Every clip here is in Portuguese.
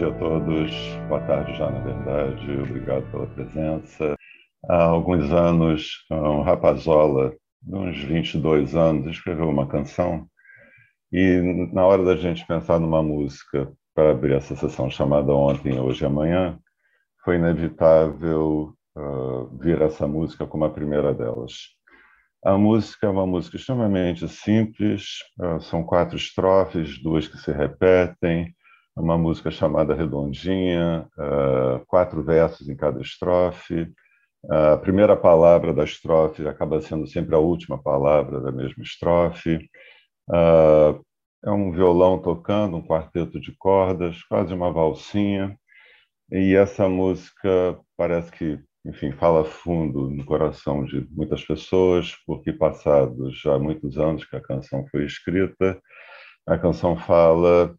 dia a todos. Boa tarde já, na verdade. Obrigado pela presença. Há alguns anos, um rapazola, de uns 22 anos, escreveu uma canção e na hora da gente pensar numa música para abrir essa sessão chamada Ontem, Hoje e Amanhã, foi inevitável uh, vir essa música como a primeira delas. A música é uma música extremamente simples, uh, são quatro estrofes, duas que se repetem, uma música chamada Redondinha, uh, quatro versos em cada estrofe. A primeira palavra da estrofe acaba sendo sempre a última palavra da mesma estrofe. É um violão tocando, um quarteto de cordas, quase uma valsinha. E essa música parece que, enfim, fala fundo no coração de muitas pessoas, porque passados já muitos anos que a canção foi escrita, a canção fala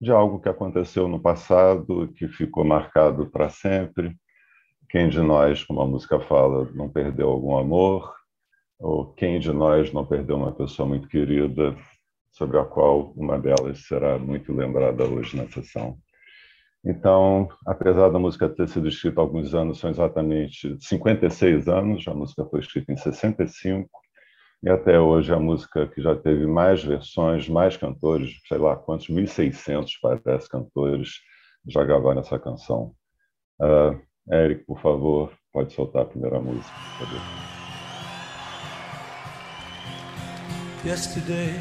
de algo que aconteceu no passado, que ficou marcado para sempre. Quem de nós, como a música fala, não perdeu algum amor? Ou quem de nós não perdeu uma pessoa muito querida, sobre a qual uma delas será muito lembrada hoje na sessão? Então, apesar da música ter sido escrita há alguns anos, são exatamente 56 anos, a música foi escrita em 65, e até hoje a música que já teve mais versões, mais cantores, sei lá quantos, 1.600 parece cantores já gravaram essa canção. Uh, Eric, por favor, pode soltar a primeira música. Yesterday,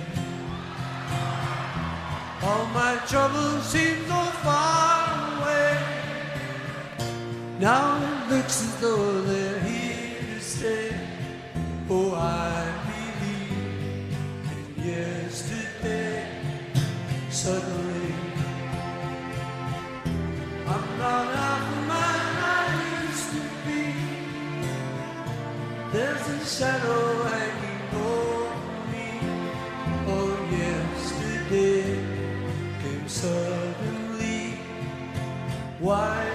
all my troubles seem so far away. Now it looks as though they're here to stay. Oh, I Suddenly, I'm not the man I used to be. There's a shadow hanging over me. Oh, yesterday came suddenly. Why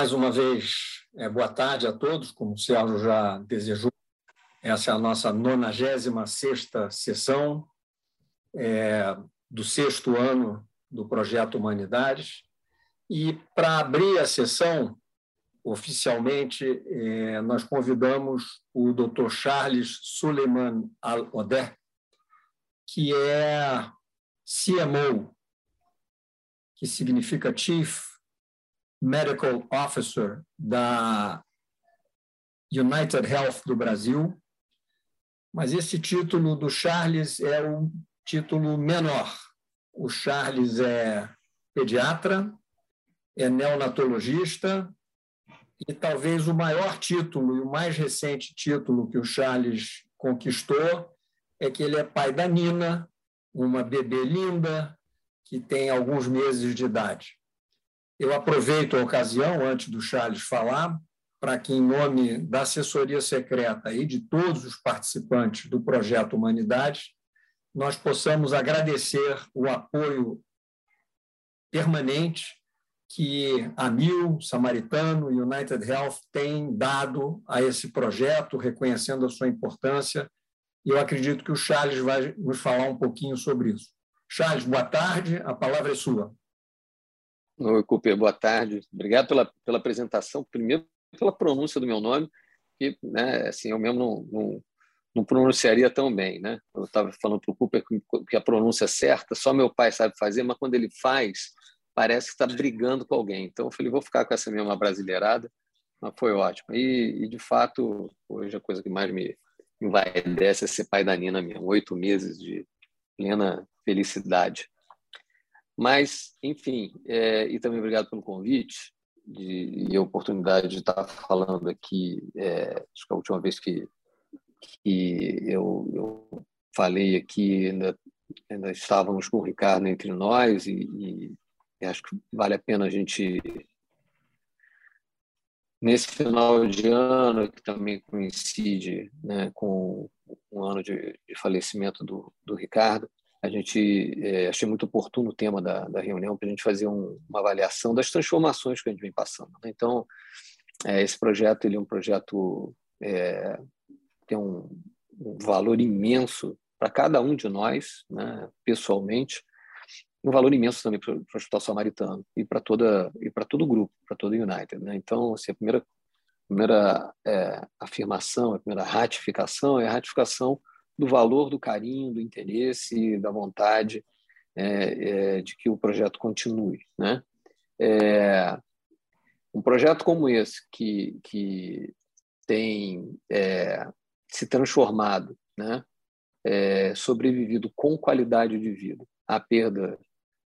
Mais uma vez, é, boa tarde a todos, como o Sérgio já desejou. Essa é a nossa 96 sessão é, do sexto ano do Projeto Humanidades. E para abrir a sessão, oficialmente, é, nós convidamos o Dr. Charles Suleiman Al-Odeh, que é CMO, que significa Chief Medical Officer da United Health do Brasil, mas esse título do Charles é um título menor. O Charles é pediatra, é neonatologista e talvez o maior título e o mais recente título que o Charles conquistou é que ele é pai da Nina, uma bebê linda que tem alguns meses de idade. Eu aproveito a ocasião, antes do Charles falar, para que, em nome da assessoria secreta e de todos os participantes do projeto Humanidade, nós possamos agradecer o apoio permanente que a Mil, Samaritano e United Health têm dado a esse projeto, reconhecendo a sua importância. E eu acredito que o Charles vai nos falar um pouquinho sobre isso. Charles, boa tarde, a palavra é sua. Oi, Cooper, boa tarde. Obrigado pela, pela apresentação. Primeiro, pela pronúncia do meu nome, que né, assim, eu mesmo não, não, não pronunciaria tão bem. Né? Eu estava falando para o Cooper que a pronúncia é certa, só meu pai sabe fazer, mas quando ele faz, parece que está brigando com alguém. Então eu falei, vou ficar com essa mesma brasileirada, mas foi ótimo. E, e de fato, hoje a coisa que mais me envaidece é ser pai da Nina mesmo. Oito meses de plena felicidade. Mas, enfim, é, e também obrigado pelo convite de, e a oportunidade de estar falando aqui. É, acho que a última vez que, que eu, eu falei aqui, ainda, ainda estávamos com o Ricardo entre nós e, e acho que vale a pena a gente nesse final de ano que também coincide né, com um ano de, de falecimento do, do, Ricardo a gente é, achei muito oportuno o tema da, da reunião para a gente fazer um, uma avaliação das transformações que a gente vem passando né? então é, esse projeto ele é um projeto é, tem um, um valor imenso para cada um de nós né, pessoalmente um valor imenso também para o Hospital Samaritano e para toda e para todo o grupo, para todo o United. Né? Então, assim, a primeira primeira é, afirmação, a primeira ratificação é a ratificação do valor, do carinho, do interesse, da vontade é, é, de que o projeto continue, né? É, um projeto como esse que que tem é, se transformado, né? É, sobrevivido com qualidade de vida à perda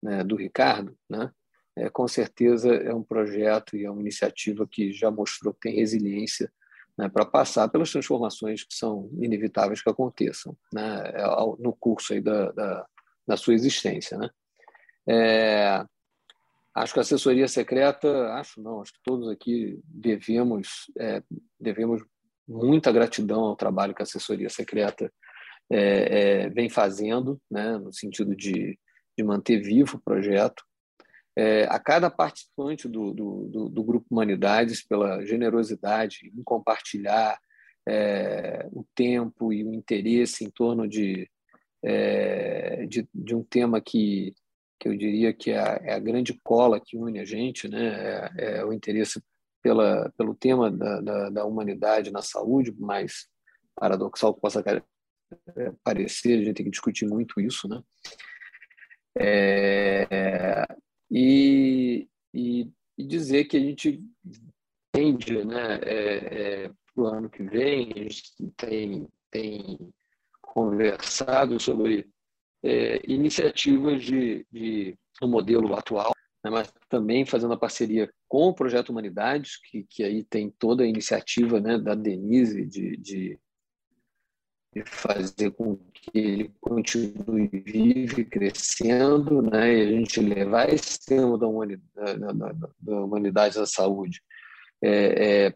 né, do Ricardo, né, é, com certeza é um projeto e é uma iniciativa que já mostrou que tem resiliência né, para passar pelas transformações que são inevitáveis que aconteçam né, no curso aí da, da, da sua existência. Né. É, acho que a assessoria secreta, acho não, acho que todos aqui devemos, é, devemos muita gratidão ao trabalho que a assessoria secreta é, é, vem fazendo, né, no sentido de de manter vivo o projeto. É, a cada participante do, do, do, do, Grupo Humanidades pela generosidade em compartilhar é, o tempo e o interesse em torno de, é, de, de, um tema que, que eu diria que é a, é a, grande cola que une a gente, né? é, é o interesse pela, pelo tema da, da, da, humanidade na saúde, mais paradoxal que possa parecer, a gente tem que discutir muito isso, né? É, e, e, e, dizer que a gente tende né, é, é, para o ano que vem, a gente tem, tem conversado sobre é, iniciativas de, de um modelo atual, né, mas também fazendo a parceria com o Projeto Humanidades, que, que aí tem toda a iniciativa né, da Denise de, de de fazer com que ele continue vivo crescendo, né? e a gente levar esse tema da humanidade, da, da, da humanidade da saúde é, é,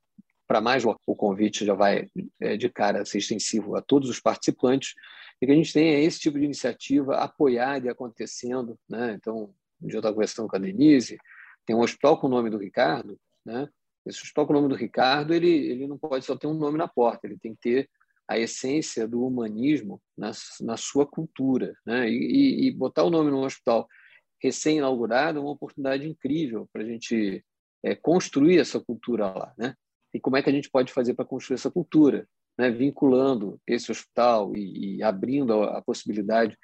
para mais o convite já vai é, de cara ser extensivo a todos os participantes e que a gente tenha esse tipo de iniciativa apoiada e acontecendo, né? Então, um dia eu estava conversando com a Denise, tem um hospital com o nome do Ricardo, né? Esse hospital com o nome do Ricardo, ele ele não pode só ter um nome na porta, ele tem que ter a essência do humanismo na, na sua cultura. Né? E, e, botar o nome num hospital recém-inaugurado é uma oportunidade incrível para a gente é, construir essa cultura lá. Né? E como é que a gente pode fazer para construir essa cultura? Né? Vinculando esse hospital e, e abrindo a, a possibilidade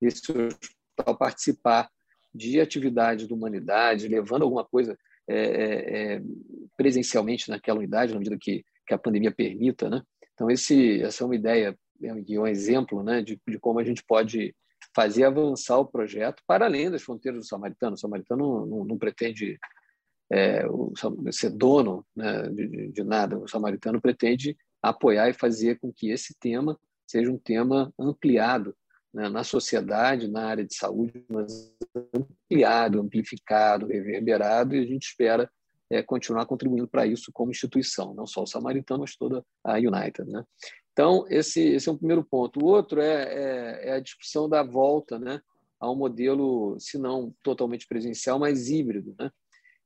desse hospital participar de atividades da humanidade, levando alguma coisa é, é, é presencialmente naquela unidade, na medida que, que a pandemia permita, né? Então, esse, essa é uma ideia e um exemplo né, de, de como a gente pode fazer avançar o projeto para além das fronteiras do Samaritano. O Samaritano não, não pretende é, o, ser dono né, de, de, nada. O Samaritano pretende apoiar e fazer com que esse tema seja um tema ampliado né, na sociedade, na área de saúde, mas ampliado, amplificado, reverberado, e a gente espera é, continuar contribuindo para isso como instituição, não só o Samaritano, mas toda a United. Né? Então, esse, esse é um primeiro ponto. O outro é, é, é a discussão da volta né, a um modelo, se não totalmente presencial, mas híbrido. Né?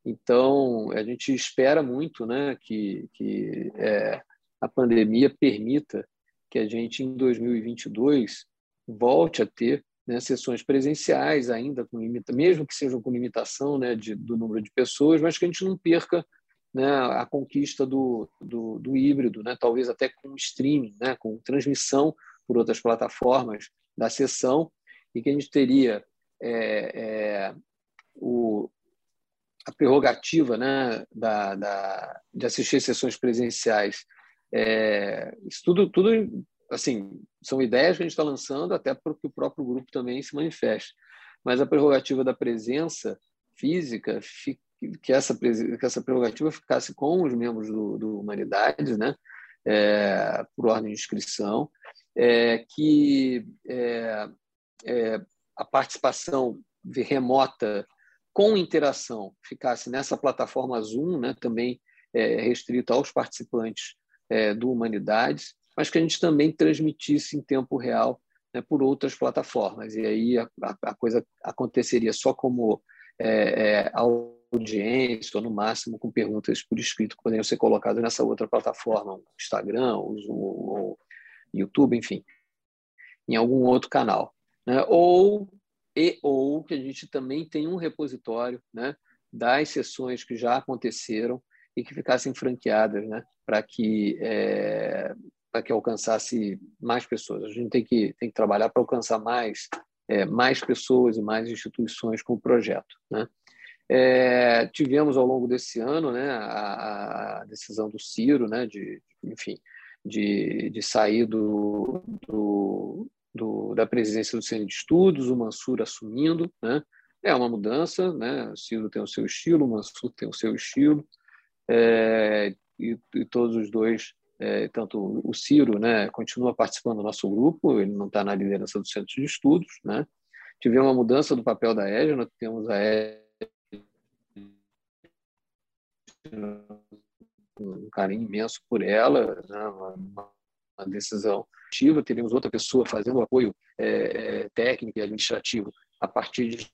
Então, a gente espera muito né, que, que é, a pandemia permita que a gente, em 2022, volte a ter né, sessões presenciais, ainda com limita, mesmo que sejam com limitação né, de, do número de pessoas, mas que a gente não perca né, a conquista do, do, do híbrido, né, talvez até com streaming, né, com transmissão por outras plataformas da sessão, e que a gente teria é, é, o, a prerrogativa né, da, da, de assistir sessões presenciais. É, isso tudo, tudo assim, são ideias que a gente está lançando até para que o próprio grupo também se manifeste. Mas a prerrogativa da presença física, que essa, que essa prerrogativa ficasse com os membros do, do Humanidades, né? É, por ordem de inscrição, é, que é, é a participação remota com interação ficasse nessa plataforma Zoom, né, também é, restrita aos participantes é, do Humanidades, mas que a gente também transmitisse em tempo real né, por outras plataformas. E aí a, a coisa aconteceria só como é, é, audiência, ou no máximo com perguntas por escrito que poderiam ser colocadas nessa outra plataforma, Instagram, o Zoom, o YouTube, enfim, em algum outro canal. Né? Ou e ou que a gente também tem um repositório né, das sessões que já aconteceram e que ficassem franqueadas né, para que, é, para que alcançasse mais pessoas. A gente tem que, tem que trabalhar para alcançar mais, é, mais pessoas e mais instituições com o projeto. Né? É, tivemos ao longo desse ano né, a, a decisão do Ciro, né, de, enfim, de, de sair do, do, do, da presidência do Centro de Estudos, o Mansur assumindo, né? É uma mudança, né? O Ciro tem o seu estilo, o Mansur tem o seu estilo, é, e, e, todos os dois, é, tanto o Ciro, né, continua participando do nosso grupo, ele não está na liderança do Centro de Estudos, né? Tivemos uma mudança do papel da EJA, nós temos a EJA um carinho imenso por ela, né? uma, uma decisão ativa, teremos outra pessoa fazendo o apoio é, é, técnico e administrativo a partir de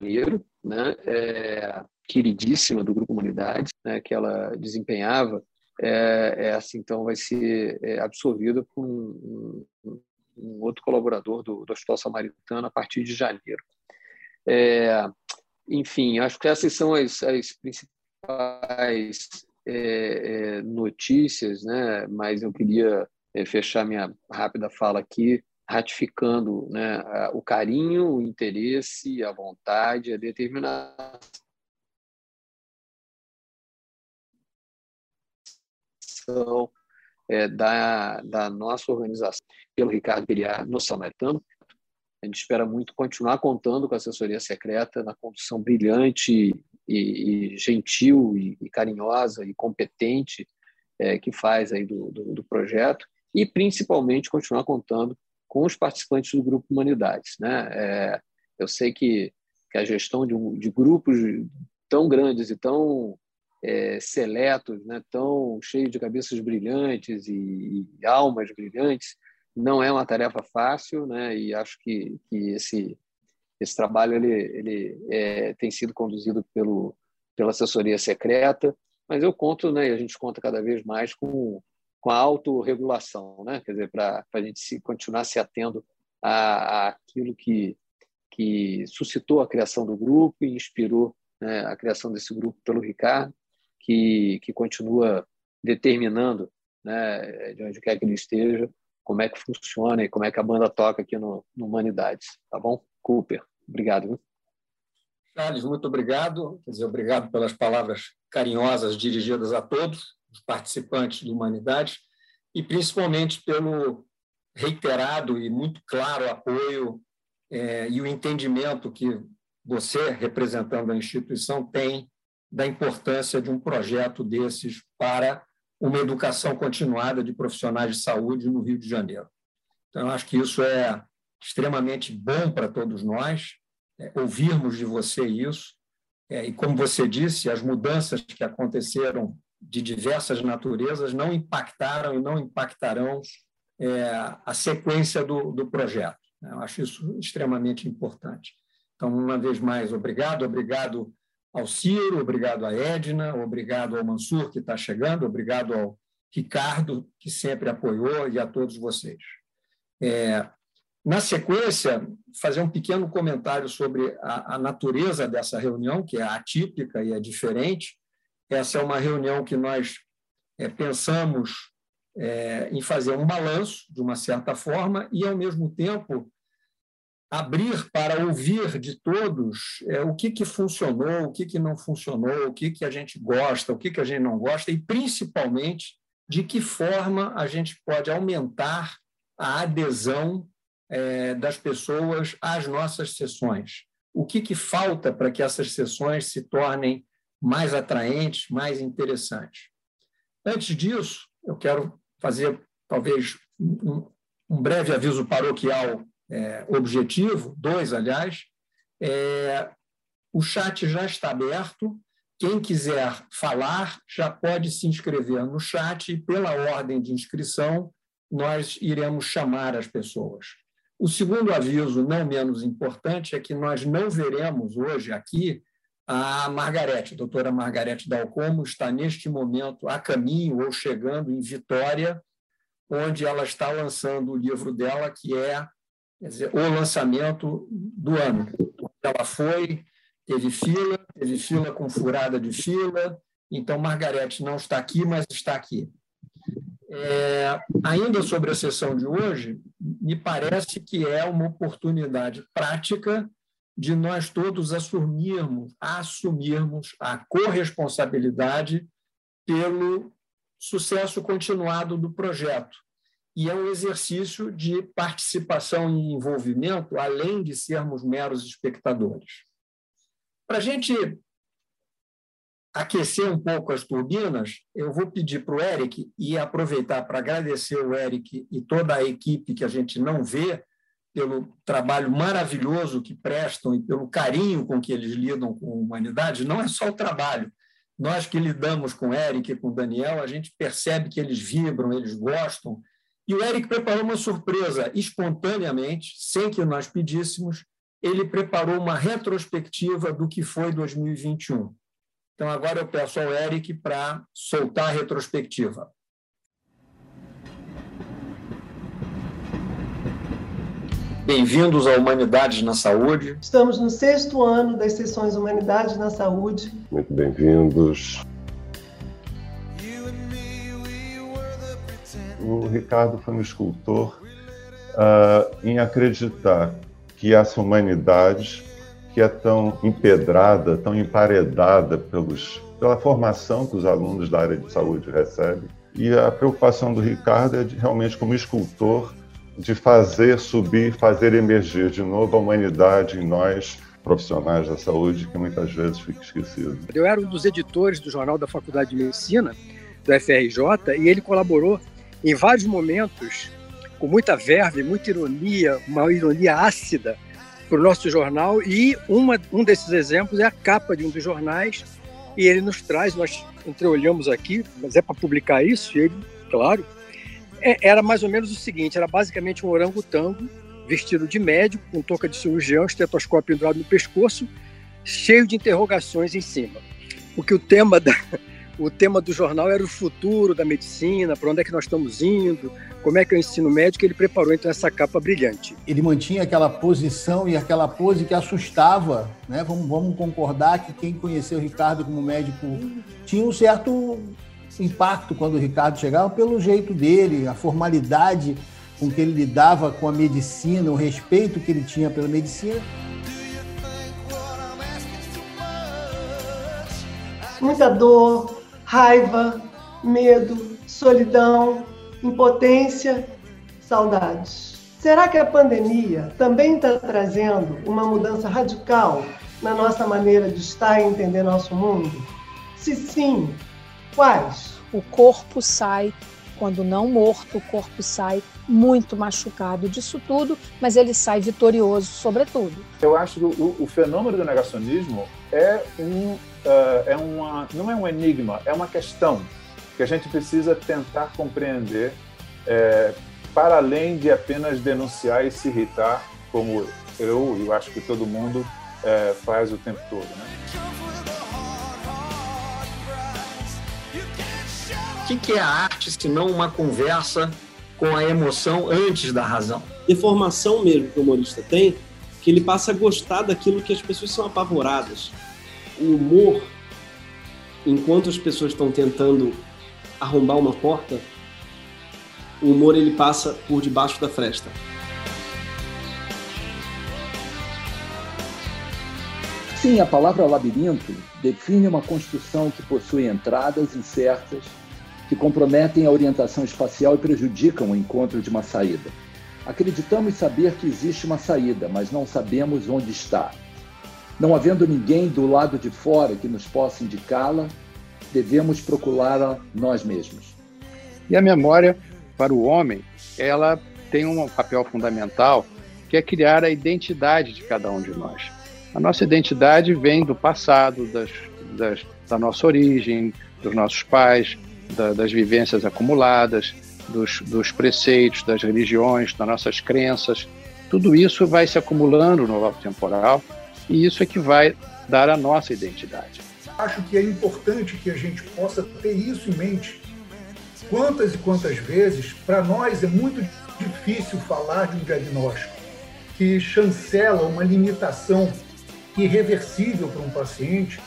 janeiro, né? É, queridíssima do Grupo Comunidade, né? que ela desempenhava, é, assim, então vai ser é, absorvida por um, um, outro colaborador do, do Hospital Samaritano a partir de janeiro. É, enfim, acho que essas são as, as principais é, é, notícias, né? mas eu queria é, fechar minha rápida fala aqui ratificando né, o carinho, o interesse, a vontade, a determinação é, da, da nossa organização pelo Ricardo Piriar no Samaritano. A gente espera muito continuar contando com a assessoria secreta na condução brilhante e, e gentil e, e, carinhosa e competente é, que faz aí do, do, do, projeto e principalmente continuar contando com os participantes do grupo Humanidades, né? É, eu sei que, que a gestão de, de grupos tão grandes e tão é, seletos, né, tão cheios de cabeças brilhantes e, e, almas brilhantes, não é uma tarefa fácil, né, e acho que, que esse, esse trabalho ele, ele é, tem sido conduzido pelo, pela assessoria secreta, mas eu conto, né, e a gente conta cada vez mais com, com a autorregulação, né, quer dizer, para a gente se, continuar se atendo a, a, aquilo que, que suscitou a criação do grupo e inspirou né, a criação desse grupo pelo Ricardo, que, que continua determinando, né, de onde quer que ele esteja, como é que funciona e como é que a banda toca aqui no, no Humanidades, tá bom? Cooper. Obrigado. Charles, muito obrigado. Quer dizer, obrigado pelas palavras carinhosas dirigidas a todos os participantes do Humanidade e principalmente pelo reiterado e muito claro apoio é, e o entendimento que você, representando a instituição, tem da importância de um projeto desses para uma educação continuada de profissionais de saúde no Rio de Janeiro. Então, acho que isso é extremamente bom para todos nós é, ouvirmos de você isso. É, e, como você disse, as mudanças que aconteceram de diversas naturezas não impactaram e não impactarão é, a sequência do, do projeto. Eu acho isso extremamente importante. Então, uma vez mais, obrigado, obrigado ao Ciro, obrigado à Edna, obrigado ao Mansur, que está chegando, obrigado ao Ricardo, que sempre apoiou, e a todos vocês. É, na sequência, fazer um pequeno comentário sobre a, a, natureza dessa reunião, que é atípica e é diferente. Essa é uma reunião que nós é, pensamos é, em fazer um balanço, de uma certa forma, e, ao mesmo tempo, abrir para ouvir de todos é, o que, que funcionou, o que, que não funcionou, o que, que a gente gosta, o que, que a gente não gosta, e, principalmente, de que forma a gente pode aumentar a adesão é, das pessoas às nossas sessões. O que, que falta para que essas sessões se tornem mais atraentes, mais interessantes? Antes disso, eu quero fazer talvez um, um breve aviso paroquial é, objetivo, dois, aliás. É, o chat já está aberto. Quem quiser falar já pode se inscrever no chat e, pela ordem de inscrição, nós iremos chamar as pessoas. O segundo aviso, não menos importante, é que nós não veremos hoje aqui a Margarete, a doutora Margarete Dalcomo, está neste momento a caminho ou chegando em Vitória, onde ela está lançando o livro dela, que é dizer, o lançamento do ano. Ela foi, teve fila, teve fila com furada de fila, então Margarete não está aqui, mas está aqui. É, ainda sobre a sessão de hoje, me parece que é uma oportunidade prática de nós todos assumirmos, assumirmos a corresponsabilidade pelo sucesso continuado do projeto. E é um exercício de participação e envolvimento, além de sermos meros espectadores. Para a gente aquecer um pouco as turbinas, eu vou pedir para o Eric e aproveitar para agradecer o Eric e toda a equipe que a gente não vê pelo trabalho maravilhoso que prestam e pelo carinho com que eles lidam com a humanidade. Não é só o trabalho. Nós que lidamos com o Eric e com o Daniel, a gente percebe que eles vibram, eles gostam. E o Eric preparou uma surpresa espontaneamente, sem que nós pedíssemos. Ele preparou uma retrospectiva do que foi 2021. Então, agora eu peço ao Eric para soltar a retrospectiva. Bem-vindos à Humanidades na Saúde. Estamos no sexto ano das sessões Humanidades na Saúde. Muito bem-vindos. O Ricardo foi um escultor uh, em acreditar que essa humanidade que é tão empedrada, tão emparedada pelos, pela formação que os alunos da área de saúde recebem. E a preocupação do Ricardo é de, realmente, como escultor, de fazer subir, fazer emergir de novo a humanidade em nós, profissionais da saúde, que muitas vezes fica esquecido. Eu era um dos editores do Jornal da Faculdade de Medicina, do FRJ, e ele colaborou em vários momentos, com muita verve, muita ironia, uma ironia ácida, para o nosso jornal e uma, um desses exemplos é a capa de um dos jornais e ele nos traz, nós entreolhamos aqui, mas é para publicar isso, e ele, claro, é, era mais ou menos o seguinte, era basicamente um orangotango vestido de médico, com touca de cirurgião, estetoscópio pendurado no pescoço, cheio de interrogações em cima. Porque o tema da, o tema do jornal era o futuro da medicina, para onde é que nós estamos indo, como é que é o ensino médico, ele preparou então essa capa brilhante. Ele mantinha aquela posição e aquela pose que assustava, né? Vamos, vamos concordar que quem conheceu o Ricardo como médico tinha um certo impacto quando o Ricardo chegava pelo jeito dele, a formalidade com que ele lidava com a medicina, o respeito que ele tinha pela medicina. Muita dor, raiva, medo, solidão, impotência, saudades. Será que a pandemia também está trazendo uma mudança radical na nossa maneira de estar e entender nosso mundo? Se sim, quais? O corpo sai, quando não morto, o corpo sai muito machucado disso tudo, mas ele sai vitorioso, sobretudo. Eu acho que o, o fenômeno do negacionismo é um uh, é uma, não é um enigma, é uma questão que a gente precisa tentar compreender é, para além de apenas denunciar e se irritar, como eu e eu acho que todo mundo é, faz o tempo todo. Né? O que, que é a arte se não uma conversa com a emoção antes da razão? Deformação mesmo que o humorista tem, que ele passa a gostar daquilo que as pessoas são apavoradas. O humor, enquanto as pessoas estão tentando arrombar uma porta, o humor ele passa por debaixo da fresta. Sim, a palavra labirinto define uma construção que possui entradas incertas que comprometem a orientação espacial e prejudicam o encontro de uma saída. Acreditamos saber que existe uma saída, mas não sabemos onde está. Não havendo ninguém do lado de fora que nos possa indicá-la, devemos procurá-la nós mesmos. E a memória, para o homem, ela tem um papel fundamental, que é criar a identidade de cada um de nós. A nossa identidade vem do passado, das, das, da nossa origem, dos nossos pais, da, das vivências acumuladas, dos, dos preceitos, das religiões, das nossas crenças. Tudo isso vai se acumulando no alto temporal e isso é que vai dar a nossa identidade. Acho que é importante que a gente possa ter isso em mente. Quantas e quantas vezes, para nós, é muito difícil falar de um diagnóstico que chancela uma limitação irreversível para um paciente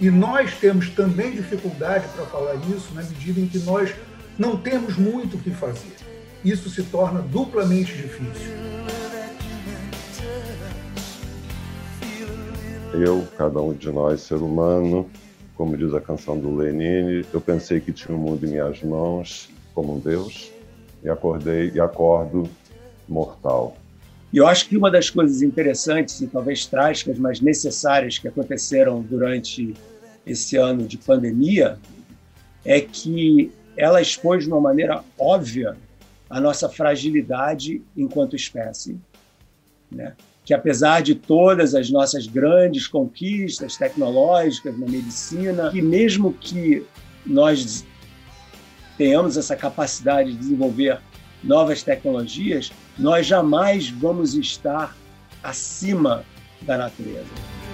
e nós temos também dificuldade para falar isso na medida em que nós não temos muito o que fazer. Isso se torna duplamente difícil. Eu, cada um de nós, ser humano, como diz a canção do Lenine, eu pensei que tinha o mundo em minhas mãos, como um Deus, e acordei e acordo mortal. E eu acho que uma das coisas interessantes e talvez trágicas, mas necessárias que aconteceram durante esse ano de pandemia é que ela expôs de uma maneira óbvia a nossa fragilidade enquanto espécie. Né? Que apesar de todas as nossas grandes conquistas tecnológicas na medicina, que mesmo que nós tenhamos essa capacidade de desenvolver novas tecnologias, nós jamais vamos estar acima da natureza.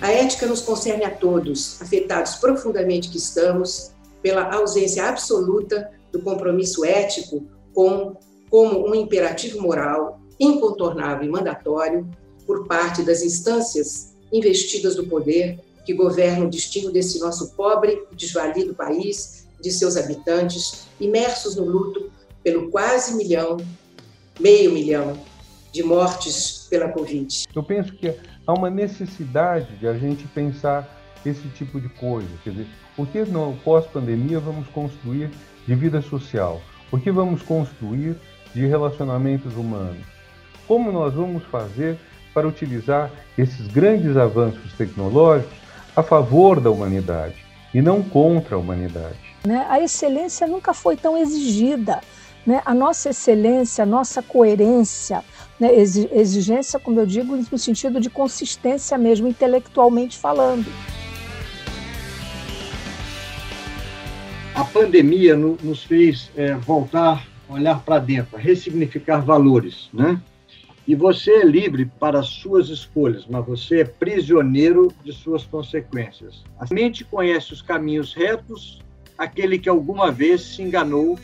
A ética nos concerne a todos, afetados profundamente que estamos pela ausência absoluta do compromisso ético com, como um imperativo moral incontornável e mandatório por parte das instâncias investidas do poder que governam o destino desse nosso pobre, desvalido país, de seus habitantes, imersos no luto pelo quase milhão, meio milhão de mortes pela Covid. Eu penso que há uma necessidade de a gente pensar esse tipo de coisa. Quer dizer, o que no pós-pandemia vamos construir de vida social? O que vamos construir de relacionamentos humanos? Como nós vamos fazer para utilizar esses grandes avanços tecnológicos a favor da humanidade e não contra a humanidade. Né? A excelência nunca foi tão exigida. Né? A nossa excelência, a nossa coerência, né? exigência, como eu digo, no sentido de consistência mesmo, intelectualmente falando. A pandemia nos fez é, voltar, olhar para dentro, ressignificar valores, né? E você é livre para suas escolhas, mas você é prisioneiro de suas consequências. A mente conhece os caminhos retos, aquele que alguma vez se enganou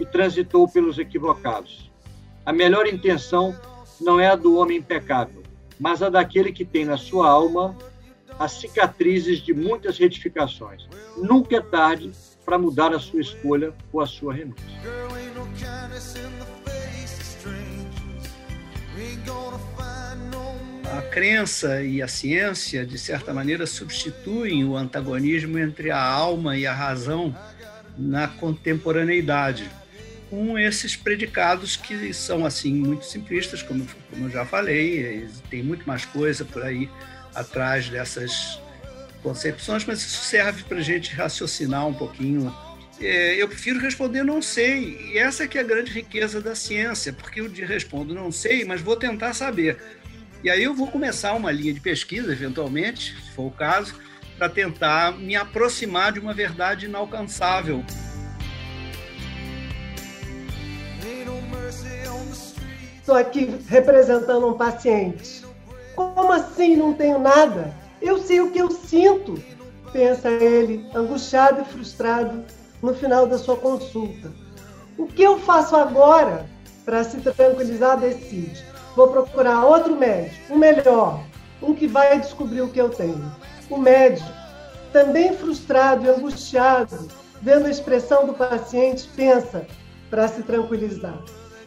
e transitou pelos equivocados. A melhor intenção não é a do homem impecável, mas a daquele que tem na sua alma as cicatrizes de muitas retificações. Nunca é tarde para mudar a sua escolha ou a sua renúncia. A crença e a ciência, de certa maneira, substituem o antagonismo entre a alma e a razão na contemporaneidade, com esses predicados que são assim muito simplistas, como, como eu já falei, tem muito mais coisa por aí atrás dessas concepções, mas isso serve para a gente raciocinar um pouquinho é, eu prefiro responder não sei. E essa que é a grande riqueza da ciência, porque eu respondo não sei, mas vou tentar saber. E aí eu vou começar uma linha de pesquisa, eventualmente, se for o caso, para tentar me aproximar de uma verdade inalcançável. Estou aqui representando um paciente. Como assim não tenho nada? Eu sei o que eu sinto, pensa ele, angustiado e frustrado no final da sua consulta. O que eu faço agora para se tranquilizar? Decide. Vou procurar outro médico, um melhor, um que vai descobrir o que eu tenho. O médico, também frustrado e angustiado, vendo a expressão do paciente, pensa para se tranquilizar.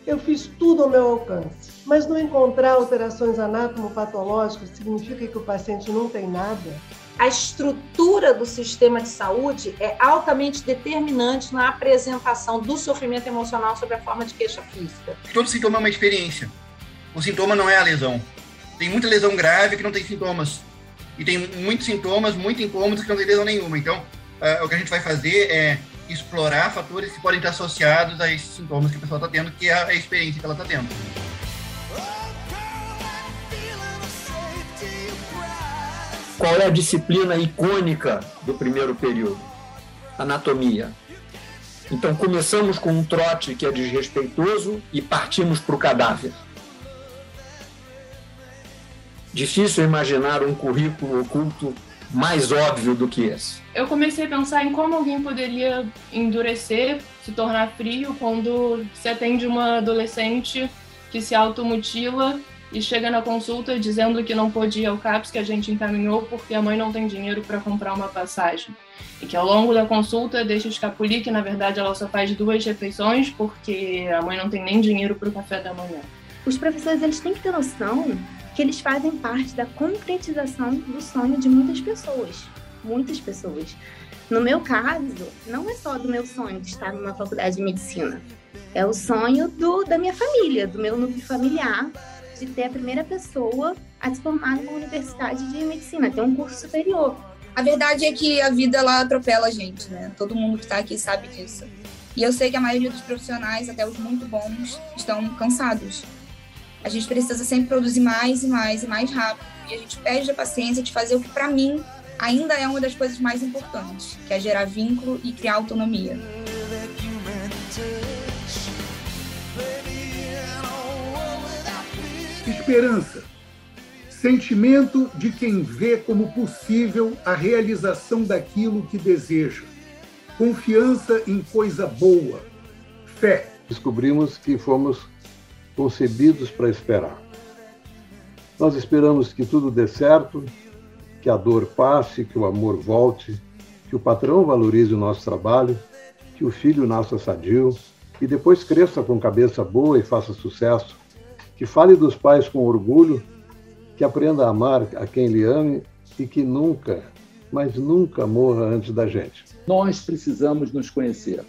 Eu fiz tudo ao meu alcance, mas não encontrar alterações anatomopatológicas significa que o paciente não tem nada? A estrutura do sistema de saúde é altamente determinante na apresentação do sofrimento emocional sob a forma de queixa física. Todo sintoma é uma experiência. O sintoma não é a lesão. Tem muita lesão grave que não tem sintomas. E tem muitos sintomas, muito incômodos que não tem lesão nenhuma. Então, uh, o que a gente vai fazer é explorar fatores que podem estar associados a esses sintomas que a pessoa está tendo, que é a experiência que ela está tendo. Qual é a disciplina icônica do primeiro período? Anatomia. Então começamos com um trote que é desrespeitoso e partimos para o cadáver. Difícil imaginar um currículo oculto mais óbvio do que esse. Eu comecei a pensar em como alguém poderia endurecer, se tornar frio quando se atende uma adolescente que se automutila e chega na consulta dizendo que não pôde ir ao CAPS que a gente encaminhou porque a mãe não tem dinheiro para comprar uma passagem. E que ao longo da consulta deixa escapulir que na verdade ela só faz duas refeições porque a mãe não tem nem dinheiro para o café da manhã. Os professores eles têm que ter noção que eles fazem parte da concretização do sonho de muitas pessoas, muitas pessoas. No meu caso, não é só do meu sonho de estar numa faculdade de medicina, é o sonho do, da minha família, do meu núcleo familiar, de ter a primeira pessoa a se formar numa universidade de medicina, ter um curso superior. A verdade é que a vida ela atropela a gente, né? Todo mundo que está aqui sabe disso. E eu sei que a maioria dos profissionais, até os muito bons, estão cansados a gente precisa sempre produzir mais e mais e mais rápido. E a gente perde a paciência de fazer o que, para mim, ainda é uma das coisas mais importantes, que é gerar vínculo e criar autonomia. Esperança. Sentimento de quem vê como possível a realização daquilo que deseja. Confiança em coisa boa. Fé. Descobrimos que fomos concebidos para esperar. Nós esperamos que tudo dê certo, que a dor passe, que o amor volte, que o patrão valorize o nosso trabalho, que o filho nasça sadio e depois cresça com cabeça boa e faça sucesso, que fale dos pais com orgulho, que aprenda a amar a quem lhe ame e que nunca, mas nunca morra antes da gente. Nós precisamos nos conhecer.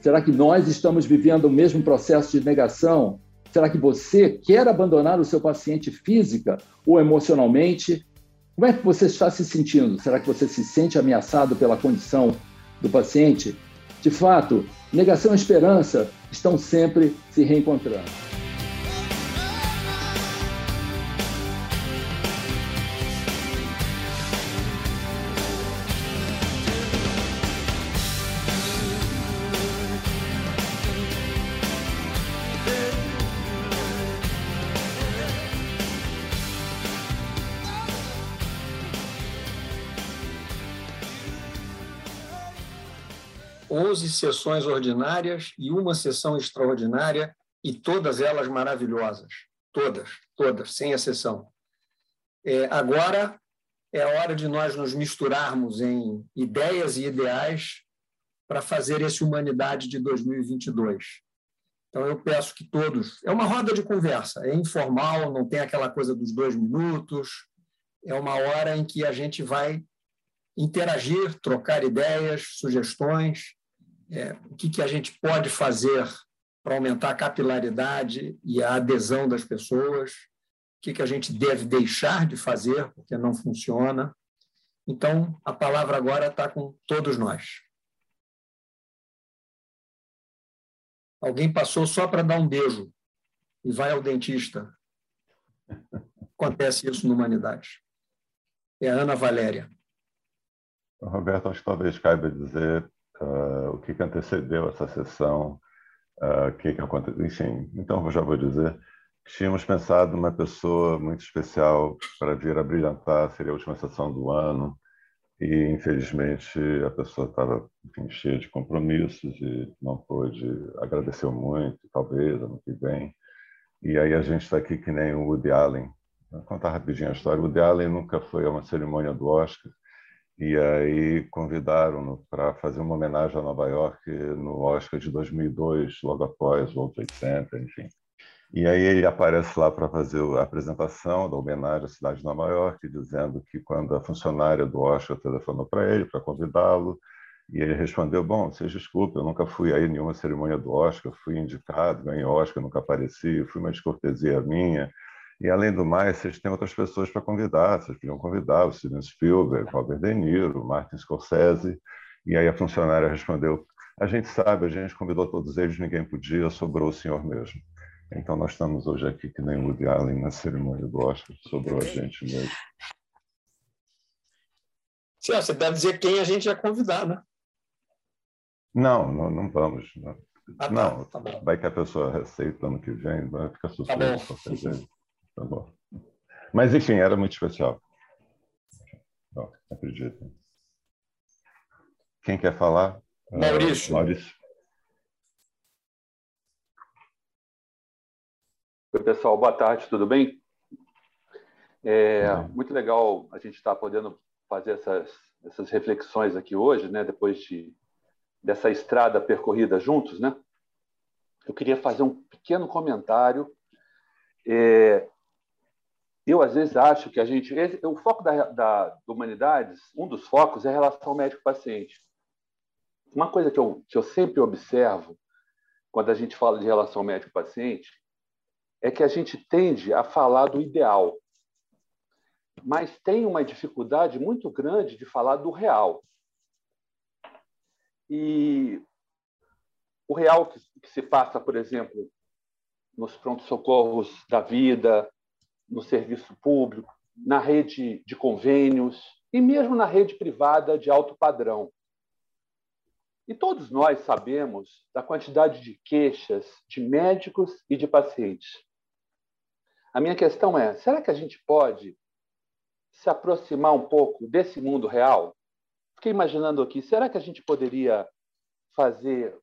Será que nós estamos vivendo o mesmo processo de negação Será que você quer abandonar o seu paciente física ou emocionalmente? Como é que você está se sentindo? Será que você se sente ameaçado pela condição do paciente? De fato, negação e esperança estão sempre se reencontrando. Sessões ordinárias e uma sessão extraordinária, e todas elas maravilhosas. Todas, todas, sem exceção. É, agora é a hora de nós nos misturarmos em ideias e ideais para fazer esse Humanidade de 2022. Então, eu peço que todos. É uma roda de conversa, é informal, não tem aquela coisa dos dois minutos. É uma hora em que a gente vai interagir, trocar ideias, sugestões, é, o que, que a gente pode fazer para aumentar a capilaridade e a adesão das pessoas, o que, que a gente deve deixar de fazer, porque não funciona. Então, a palavra agora está com todos nós. Alguém passou só para dar um beijo e vai ao dentista. Acontece isso na humanidade. É a Ana Valéria. Roberto, acho que talvez caiba dizer uh, o que, que antecedeu essa sessão, uh, o que, que aconteceu. Enfim, então já vou dizer. Tínhamos pensado uma pessoa muito especial para vir a brilhantar, seria a última sessão do ano, e infelizmente a pessoa estava cheia de compromissos e não pôde, agradeceu muito, talvez, ano que vem. E aí a gente está aqui que nem o Woody Allen. Vou contar rapidinho a história. O Woody Allen nunca foi a uma cerimônia do Oscar, e aí convidaram-no para fazer uma homenagem a Nova York no Oscar de 2002, logo após o Trade Center, enfim. E aí ele aparece lá para fazer a apresentação da homenagem à cidade de Nova York, dizendo que quando a funcionária do Oscar telefonou para ele para convidá-lo, e ele respondeu: Bom, vocês desculpe, eu nunca fui aí nenhuma cerimônia do Oscar, fui indicado, ganhei Oscar, nunca apareci, fui uma descortesia minha. E, além do mais, vocês têm outras pessoas para convidar. Vocês podiam convidar o Steven Spielberg, Robert De Niro, Martin Scorsese. E aí a funcionária respondeu: A gente sabe, a gente convidou todos eles, ninguém podia, sobrou o senhor mesmo. Então, nós estamos hoje aqui, que nem o Woody Allen, na cerimônia do Oscar, sobrou a gente mesmo. Sim, você deve dizer quem a gente ia convidar, né? Não, não, não vamos. Não, ah, tá, não tá vai que a pessoa receita ano que vem, vai ficar surpreso. Tá Tá bom. Mas, enfim, era muito especial. Bom, acredito. Quem quer falar? Maurício. Uh, Maurício. Oi, pessoal. Boa tarde, tudo bem? É muito legal a gente estar tá podendo fazer essas, essas reflexões aqui hoje, né? Depois de, dessa estrada percorrida juntos, né? Eu queria fazer um pequeno comentário é, eu, às vezes, acho que a gente. O foco da, da, humanidades, um dos focos é a relação médico-paciente. Uma coisa que eu, que eu sempre observo quando a gente fala de relação médico-paciente é que a gente tende a falar do ideal, mas tem uma dificuldade muito grande de falar do real. E o real que, que se passa, por exemplo, nos prontos-socorros da vida, no serviço público, na rede de convênios e mesmo na rede privada de alto padrão. E todos nós sabemos da quantidade de queixas de médicos e de pacientes. A minha questão é: será que a gente pode se aproximar um pouco desse mundo real? Fiquei imaginando aqui, será que a gente poderia fazer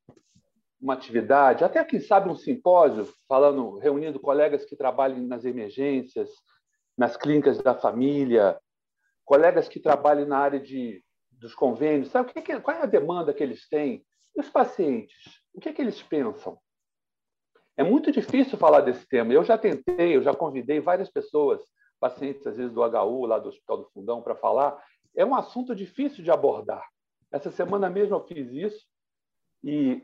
uma atividade, até quem sabe um simpósio, falando, reunindo colegas que trabalhem nas emergências, nas clínicas da família, colegas que trabalhem na área de, dos convênios, sabe o que, qual é a demanda que eles têm? E os pacientes, o que, que eles pensam? É muito difícil falar desse tema. Eu já tentei, eu já convidei várias pessoas, pacientes às vezes do HU, lá do Hospital do Fundão, para falar. É um assunto difícil de abordar. Essa semana mesmo eu fiz isso e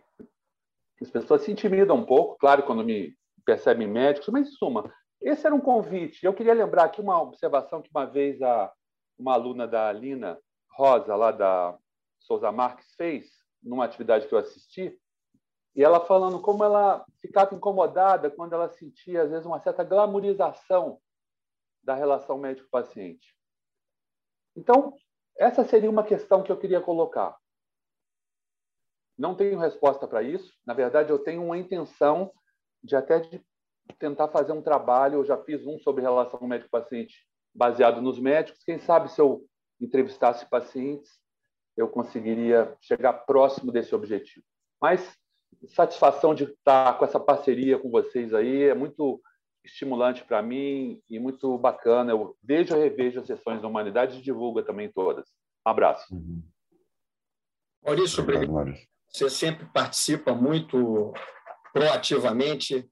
as pessoas se intimidam um pouco, claro, quando me percebem médicos, mas, em suma, esse era um convite. Eu queria lembrar aqui uma observação que uma vez a, uma aluna da Lina Rosa, lá da Souza Marques, fez, numa atividade que eu assisti, e ela falando como ela ficava incomodada quando ela sentia, às vezes, uma certa glamorização da relação médico-paciente. Então, essa seria uma questão que eu queria colocar. Não tenho resposta para isso. Na verdade, eu tenho uma intenção de até de tentar fazer um trabalho. Eu já fiz um sobre relação médico-paciente baseado nos médicos. Quem sabe se eu entrevistasse pacientes, eu conseguiria chegar próximo desse objetivo. Mas satisfação de estar com essa parceria com vocês aí é muito estimulante para mim e muito bacana. Eu vejo e revejo as sessões da Humanidade e divulgo também todas. Um abraço. Uhum. Maurício, obrigado. Você sempre participa muito proativamente,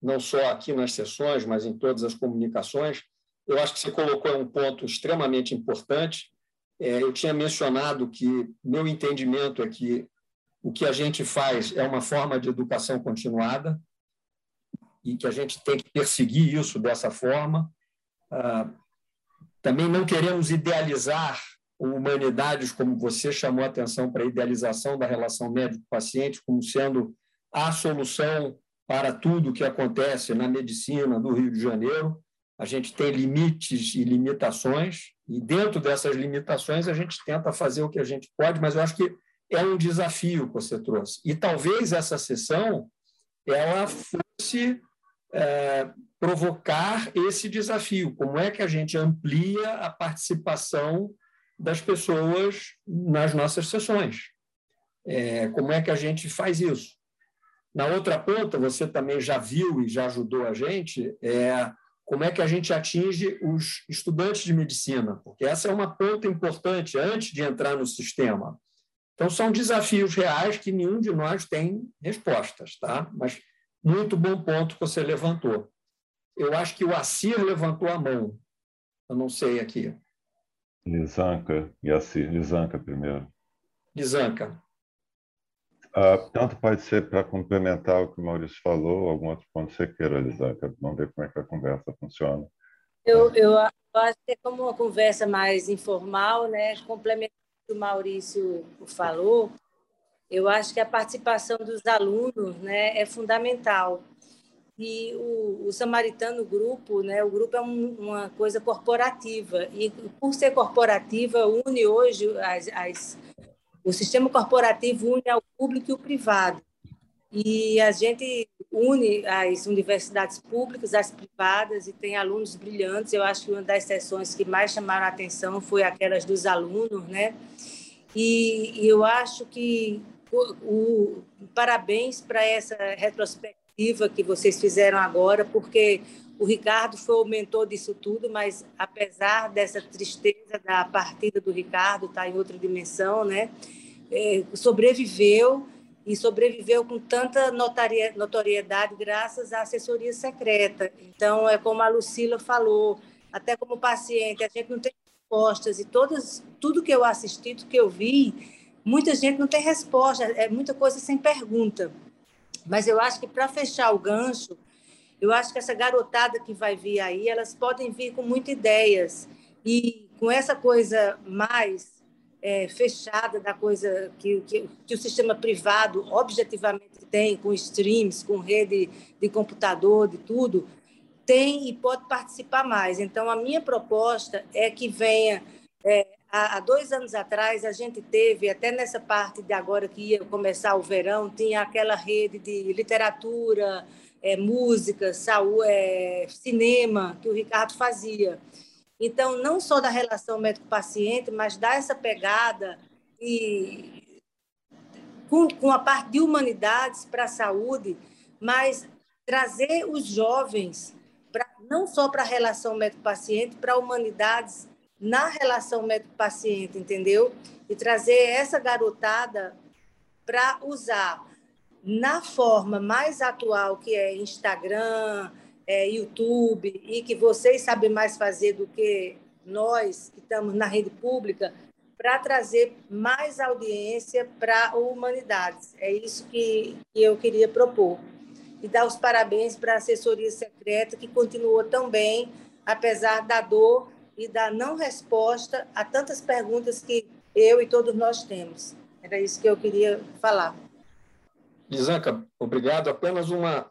não só aqui nas sessões, mas em todas as comunicações. Eu acho que você colocou um ponto extremamente importante. É, eu tinha mencionado que meu entendimento é que o que a gente faz é uma forma de educação continuada e que a gente tem que perseguir isso dessa forma. Ah, também não queremos idealizar humanidades, como você chamou a atenção para a idealização da relação médico-paciente como sendo a solução para tudo o que acontece na medicina do Rio de Janeiro. A gente tem limites e limitações, E dentro dessas limitações, a gente tenta fazer o que a gente pode, mas eu acho que é um desafio que você trouxe. E talvez essa sessão ela fosse é, provocar esse desafio. Como é que a gente amplia a participação das pessoas nas nossas sessões? É, como é que a gente faz isso? Na outra ponta, você também já viu e já ajudou a gente, é como é que a gente atinge os estudantes de medicina, porque essa é uma ponta importante antes de entrar no sistema. Então, são desafios reais que nenhum de nós tem respostas, tá? Mas muito bom ponto que você levantou. Eu acho que o Assir levantou a mão. Eu não sei aqui. Lisanca e Assir. Lisanca primeiro. Lisanca. Ah, tanto pode ser para complementar o que o Maurício falou, algum outro ponto você queira, Lisanca. Vamos ver como é que a conversa funciona. Eu, eu acho que é como uma conversa mais informal, né? complementando o que o Maurício falou, eu acho que a participação dos alunos né, é fundamental. E o, o Samaritano Grupo, né, o grupo é um, uma coisa corporativa, e por ser corporativa, une hoje as, as, o sistema corporativo une ao público e o privado. E a gente une as universidades públicas, as privadas, e tem alunos brilhantes. Eu acho que uma das sessões que mais chamaram a atenção foi aquelas dos alunos, né? E, e eu acho que o, o parabéns para essa retrospectiva que vocês fizeram agora, porque o Ricardo foi o mentor disso tudo, mas apesar dessa tristeza da partida do Ricardo, está em outra dimensão, né? É, sobreviveu e sobreviveu com tanta notoriedade graças à assessoria secreta. Então, é como a Lucila falou, até como paciente, a gente não tem respostas e todas, tudo que eu assisti, tudo que eu vi, muita gente não tem resposta, é muita coisa sem pergunta. Mas eu acho que para fechar o gancho, eu acho que essa garotada que vai vir aí, elas podem vir com muitas ideias e com essa coisa mais é, fechada da coisa que, que, que, o sistema privado objetivamente tem, com streams, com rede de computador, de tudo, tem e pode participar mais. Então, a minha proposta é que venha é, há, dois anos atrás, a gente teve, até nessa parte de agora que ia começar o verão, tinha aquela rede de literatura, é, música, saúde, é, cinema, que o Ricardo fazia. Então, não só da relação médico-paciente, mas dar essa pegada e com, com a parte de humanidades para a saúde, mas trazer os jovens pra, não só para a relação médico-paciente, para humanidades na relação médico-paciente, entendeu? E trazer essa garotada para usar na forma mais atual, que é Instagram, é YouTube, e que vocês sabem mais fazer do que nós, que estamos na rede pública, para trazer mais audiência para a humanidades. É isso que, que eu queria propor. E dar os parabéns para a assessoria secreta, que continuou tão bem, apesar da dor e da não resposta a tantas perguntas que eu e todos nós temos. Era isso que eu queria falar. Lisanca, obrigado. Apenas uma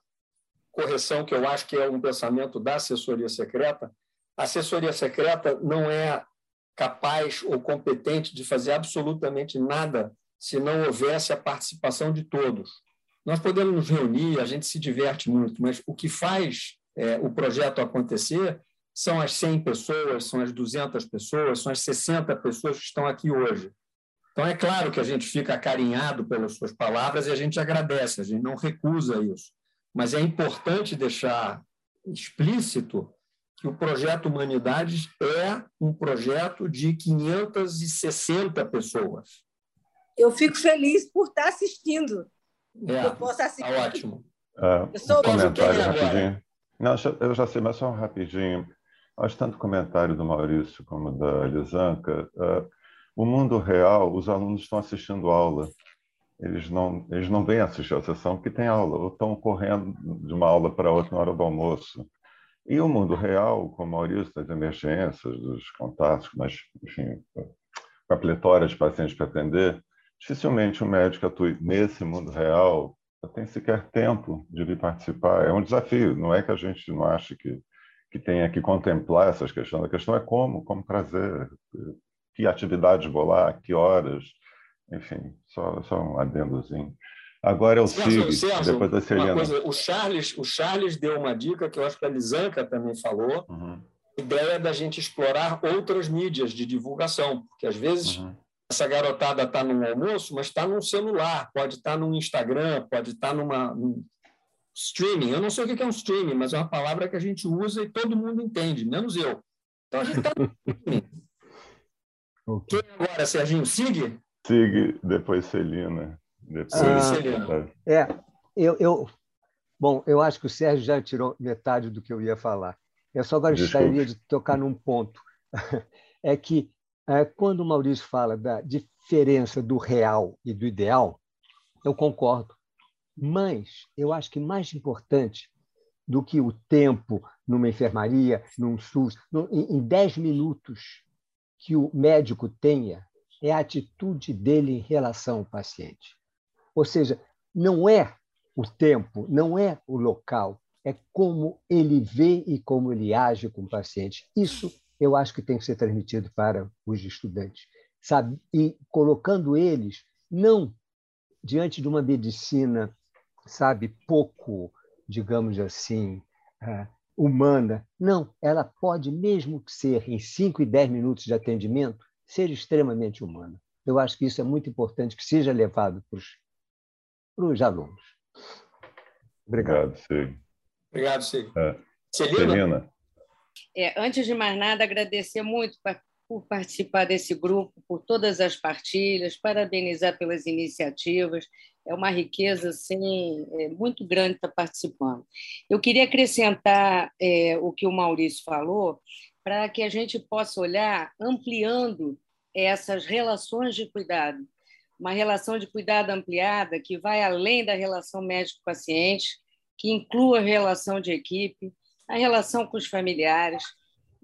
correção que eu acho que é um pensamento da assessoria secreta. A assessoria secreta não é capaz ou competente de fazer absolutamente nada se não houvesse a participação de todos. Nós podemos nos reunir, a gente se diverte muito, mas o que faz é, o projeto acontecer são as 100 pessoas, são as 200 pessoas, são as 60 pessoas que estão aqui hoje. Então, é claro que a gente fica acarinhado pelas suas palavras e a gente agradece, a gente não recusa isso. Mas é importante deixar explícito que o projeto Humanidades é um projeto de 560 pessoas. Eu fico feliz por estar assistindo. É, eu posso assistir. Tá ótimo. Uh, eu sou um comentário rapidinho. Não, eu já sei, mas só um rapidinho. Acho tanto comentário do Maurício como da Lisanca. Uh, o mundo real, os alunos estão assistindo aula. Eles não, eles não vêm assistir a sessão porque tem aula, ou estão correndo de uma aula para outra na hora do almoço. E o mundo real, com o Maurício, das emergências, dos contatos, mas, enfim, com a pletora de pacientes para atender, dificilmente o médico atue nesse mundo real, tem sequer tempo de vir participar. É um desafio, não é que a gente não ache que que tenha que contemplar essas questões. A questão é como, como trazer, que atividades vou lá, que horas, enfim, só, só um adendozinho. Agora é o SIG, depois da Celina. Coisa, o, Charles, o Charles deu uma dica que eu acho que a Lisanca também falou, uhum. a ideia da gente explorar outras mídias de divulgação, porque às vezes uhum. essa garotada está num almoço, mas está num celular, pode estar tá num Instagram, pode estar tá numa num streaming. Eu não sei o que é um streaming, mas é uma palavra que a gente usa e todo mundo entende, menos eu. Então a gente está no streaming. Okay. Quem agora, Serginho? Sig? Sig, depois Celina. Ah, é, eu, eu, bom, eu acho que o Sérgio já tirou metade do que eu ia falar. Eu só gostaria de tocar num ponto. É que é, quando o Maurício fala da diferença do real e do ideal, eu concordo. Mas eu acho que mais importante do que o tempo numa enfermaria, num SUS, em 10 minutos que o médico tenha, é a atitude dele em relação ao paciente. Ou seja, não é o tempo, não é o local, é como ele vê e como ele age com o paciente. Isso eu acho que tem que ser transmitido para os estudantes, sabe? E colocando eles não diante de uma medicina, sabe, pouco, digamos assim, uh, humana. Não, ela pode, mesmo que ser em 5 e 10 minutos de atendimento, ser extremamente humana. Eu acho que isso é muito importante que seja levado para os alunos. Obrigado, Obrigado Obrigado, Sig. É. Celina? É, antes de mais nada, agradecer muito por participar desse grupo, por todas as partilhas, parabenizar pelas iniciativas. É uma riqueza assim, é muito grande estar participando. Eu queria acrescentar é, o que o Maurício falou, para que a gente possa olhar ampliando essas relações de cuidado uma relação de cuidado ampliada que vai além da relação médico-paciente, que inclua a relação de equipe, a relação com os familiares.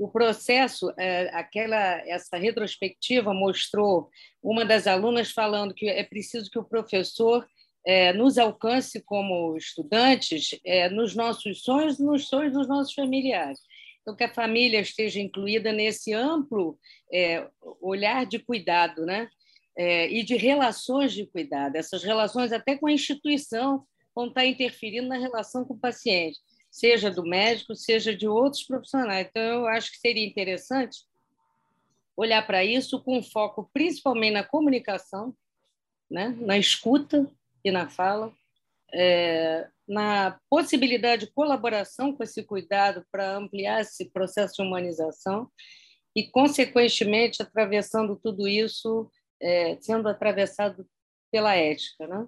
O processo, é, aquela essa retrospectiva mostrou uma das alunas falando que é preciso que o professor é, nos alcance como estudantes é, nos nossos sonhos, nos sonhos dos nossos familiares. Então, que a família esteja incluída nesse amplo olhar de cuidado, né? e de relações de cuidado, essas relações até com a instituição vão estar interferindo na relação com o paciente, seja do médico, seja de outros profissionais. Então, eu acho que seria interessante olhar para isso com foco principalmente na comunicação, né? na escuta e na fala, é, na possibilidade de colaboração com esse cuidado para ampliar esse processo de humanização e, consequentemente, atravessando tudo isso é, sendo atravessado pela ética, né?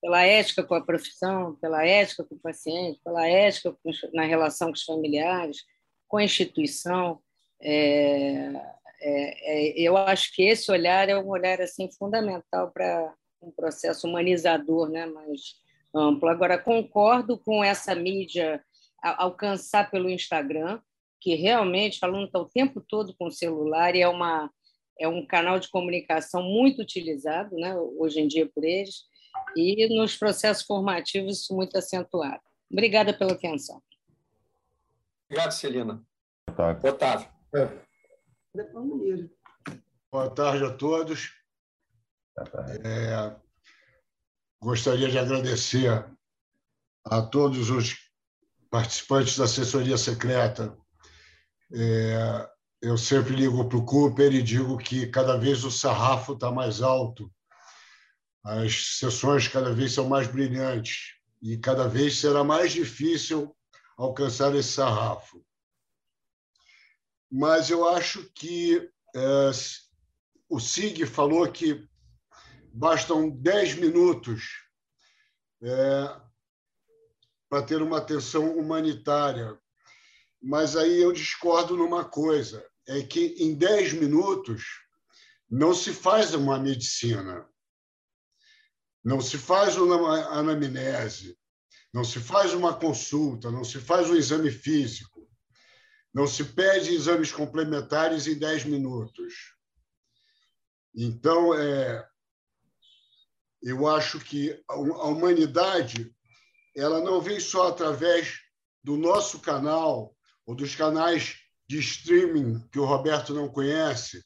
Pela ética com a profissão, pela ética com o paciente, pela ética na relação com os familiares, com a instituição. É, é, é, eu acho que esse olhar é um olhar assim fundamental para um processo humanizador, né, mais amplo. Agora concordo com essa mídia alcançar pelo Instagram, que realmente o aluno está o tempo todo com o celular e é uma é um canal de comunicação muito utilizado né, hoje em dia por eles, e nos processos formativos isso muito acentuado. Obrigada pela atenção. Obrigado, Celina. Otávio. Otávio. É. Boa tarde a todos. É, gostaria de agradecer a todos os participantes da assessoria secreta é, eu sempre ligo para o Cooper e digo que cada vez o sarrafo está mais alto, as sessões cada vez são mais brilhantes e cada vez será mais difícil alcançar esse sarrafo. Mas eu acho que é, o SIG falou que bastam 10 minutos é, para ter uma atenção humanitária mas aí eu discordo numa coisa: é que em 10 minutos não se faz uma medicina, não se faz uma anamnese, não se faz uma consulta, não se faz um exame físico, não se pede exames complementares em 10 minutos. Então, é, eu acho que a humanidade ela não vem só através do nosso canal ou dos canais de streaming que o Roberto não conhece,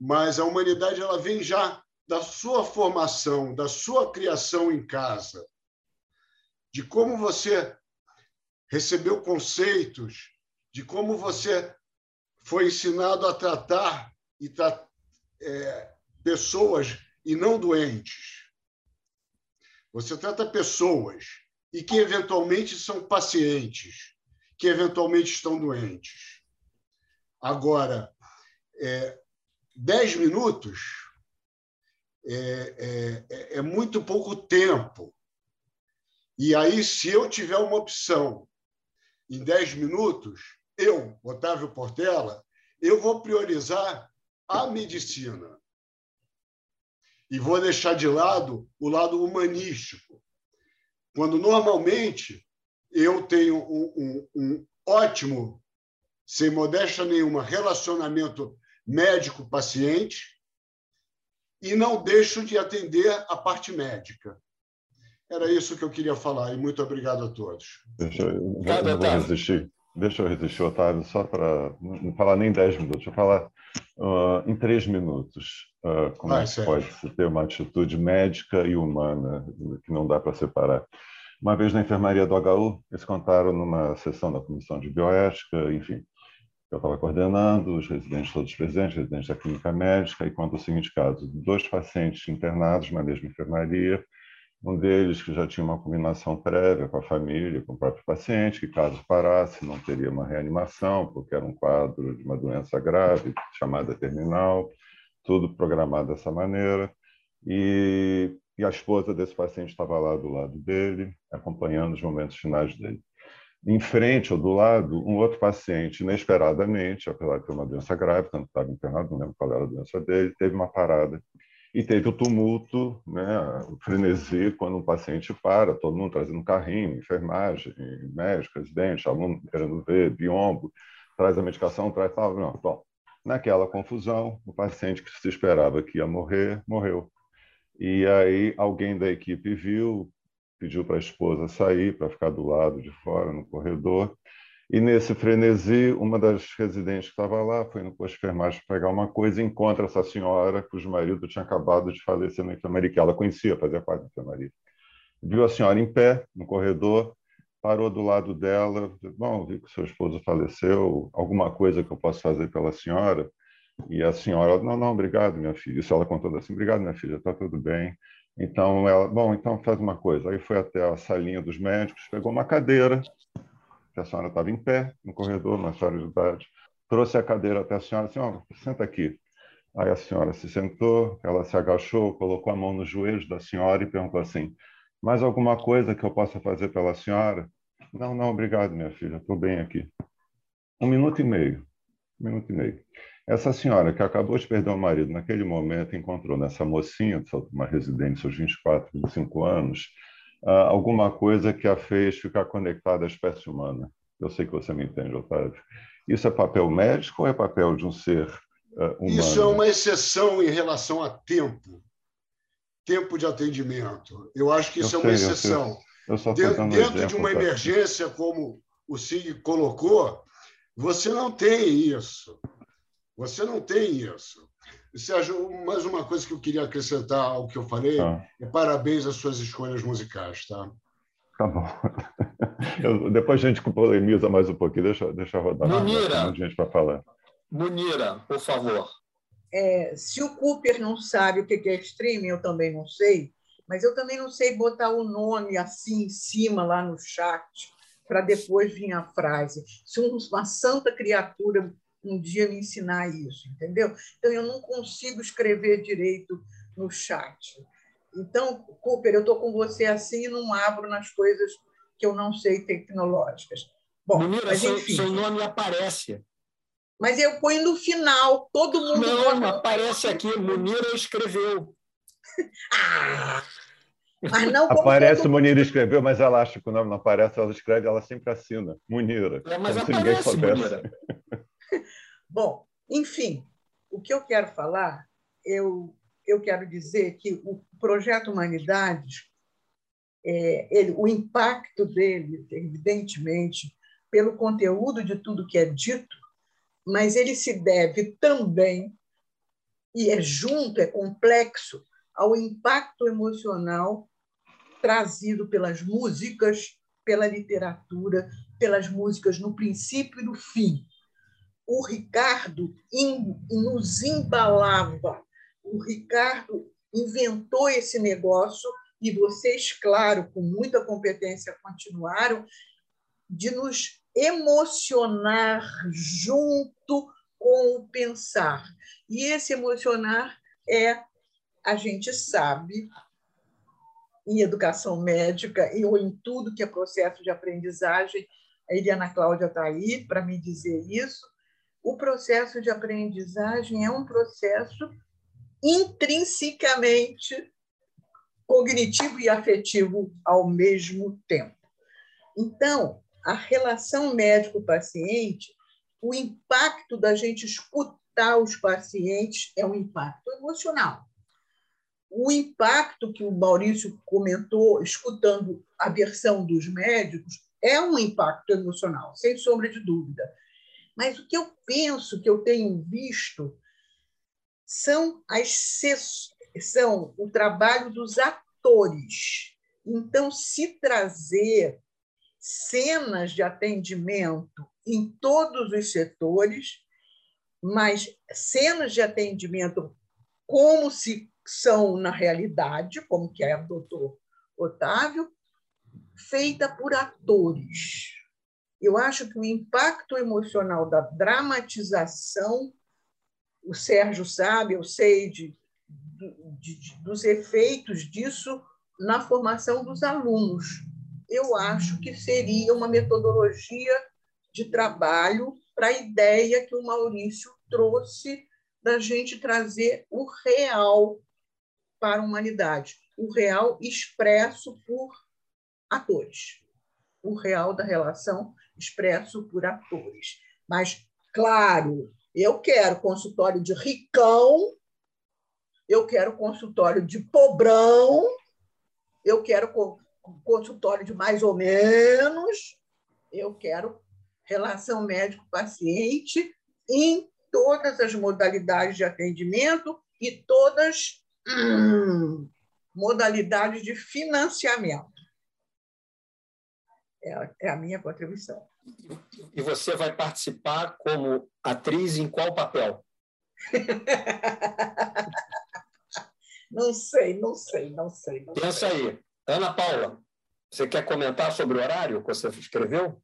mas a humanidade ela vem já da sua formação, da sua criação em casa, de como você recebeu conceitos, de como você foi ensinado a tratar e tra é, pessoas e não doentes. Você trata pessoas e que eventualmente são pacientes, que eventualmente estão doentes. Agora, é, dez minutos é, é, é, muito pouco tempo. E aí, se eu tiver uma opção em dez minutos, eu, Otávio Portela, eu vou priorizar a medicina. E vou deixar de lado o lado humanístico. Quando normalmente eu tenho um, um, um ótimo, sem modéstia nenhuma, relacionamento médico-paciente e não deixo de atender a parte médica. Era isso que eu queria falar e muito obrigado a todos. Deixa eu, não vou resistir. Deixa eu resistir, Otávio, só para não falar nem 10 minutos, eu falar uh, em três minutos uh, como ah, é que pode se ter uma atitude médica e humana que não dá para separar. Uma vez na enfermaria do HU, eles contaram numa sessão da comissão de bioética, enfim, eu estava coordenando, os residentes todos presentes, residentes da clínica médica, e conta o seguinte caso: dois pacientes internados na mesma enfermaria, um deles que já tinha uma combinação prévia com a família, com o próprio paciente, que caso parasse não teria uma reanimação, porque era um quadro de uma doença grave, chamada terminal, tudo programado dessa maneira. E, e a esposa desse paciente estava lá do lado dele, acompanhando os momentos finais dele. Em frente ou do lado, um outro paciente, inesperadamente, apesar de ter uma doença grave, tanto estava internado, não lembro qual era a doença dele, teve uma parada e teve o tumulto, né, o frenesi, quando um paciente para, todo mundo trazendo carrinho, enfermagem, médico, residente, aluno querendo ver, biombo, traz a medicação, traz tal. Não, bom, naquela confusão, o paciente que se esperava que ia morrer, morreu. E aí alguém da equipe viu, pediu para a esposa sair, para ficar do lado de fora, no corredor, e nesse frenesi, uma das residentes que estava lá foi no posto de enfermagem pegar uma coisa e encontra essa senhora cujo marido tinha acabado de falecer na enfermaria, que ela conhecia, fazia parte da enfermaria. Viu a senhora em pé no corredor, parou do lado dela, bom, vi que seu esposo faleceu, alguma coisa que eu possa fazer pela senhora? E a senhora, não, não, obrigado, minha filha. Isso ela contou assim, obrigado, minha filha, está tudo bem. Então ela, bom, então faz uma coisa. Aí foi até a salinha dos médicos, pegou uma cadeira, que a senhora estava em pé no corredor, uma senhora de idade, trouxe a cadeira até a senhora, assim, oh, senta aqui. Aí a senhora se sentou, ela se agachou, colocou a mão nos joelhos da senhora e perguntou assim: mais alguma coisa que eu possa fazer pela senhora? Não, não, obrigado, minha filha, estou bem aqui. Um minuto e meio, um minuto e meio. Essa senhora que acabou de perder o marido, naquele momento encontrou nessa mocinha, uma residente, seus 24, 25 anos, uh, alguma coisa que a fez ficar conectada à espécie humana. Eu sei que você me entende, Otávio. Isso é papel médico ou é papel de um ser uh, humano? Isso é uma exceção em relação a tempo. Tempo de atendimento. Eu acho que isso eu é uma sei, exceção. Eu eu dentro, dentro de uma emergência, como o Sig colocou, você não tem isso. Você não tem isso. Sérgio, mais uma coisa que eu queria acrescentar ao que eu falei ah. é parabéns às suas escolhas musicais, tá? Tá bom. Eu, depois a gente polemiza mais um pouquinho, deixa, deixa rodar. Munira, gente para falar. Munira, por favor. É, se o Cooper não sabe o que é streaming, eu também não sei, mas eu também não sei botar o nome assim em cima lá no chat para depois vir a frase. Se uma santa criatura um dia me ensinar isso, entendeu? Então, eu não consigo escrever direito no chat. Então, Cooper, eu estou com você assim e não abro nas coisas que eu não sei tecnológicas. Bom, Munira, mas, enfim, seu, seu nome aparece. Mas eu ponho no final, todo mundo. Não, aparece aqui, Munira escreveu. ah! Mas não aparece todo... Munira escreveu, mas ela acha que o nome não aparece, ela escreve, ela sempre assina. Munira. É, mas aparece, Munira. Bom, enfim, o que eu quero falar, eu, eu quero dizer que o projeto Humanidades, é, ele, o impacto dele, evidentemente, pelo conteúdo de tudo que é dito, mas ele se deve também, e é junto, é complexo, ao impacto emocional trazido pelas músicas, pela literatura, pelas músicas no princípio e no fim. O Ricardo nos embalava, o Ricardo inventou esse negócio e vocês, claro, com muita competência, continuaram de nos emocionar junto com o pensar. E esse emocionar é, a gente sabe, em educação médica ou em tudo que é processo de aprendizagem, a Eliana Cláudia está aí para me dizer isso. O processo de aprendizagem é um processo intrinsecamente cognitivo e afetivo ao mesmo tempo. Então, a relação médico-paciente, o impacto da gente escutar os pacientes é um impacto emocional. O impacto que o Maurício comentou, escutando a versão dos médicos, é um impacto emocional, sem sombra de dúvida. Mas o que eu penso, que eu tenho visto, são as são o trabalho dos atores. Então, se trazer cenas de atendimento em todos os setores, mas cenas de atendimento como se são na realidade, como que é o doutor Otávio, feita por atores. Eu acho que o impacto emocional da dramatização, o Sérgio sabe, eu sei de, de, de, dos efeitos disso na formação dos alunos. Eu acho que seria uma metodologia de trabalho para a ideia que o Maurício trouxe da gente trazer o real para a humanidade, o real expresso por atores, o real da relação expresso por atores. Mas, claro, eu quero consultório de ricão, eu quero consultório de pobrão, eu quero consultório de mais ou menos, eu quero relação médico-paciente em todas as modalidades de atendimento e todas hum, modalidades de financiamento. É, é a minha contribuição. E você vai participar como atriz em qual papel? não sei, não sei, não sei. Não Pensa sei. aí. Ana Paula, você quer comentar sobre o horário que você escreveu?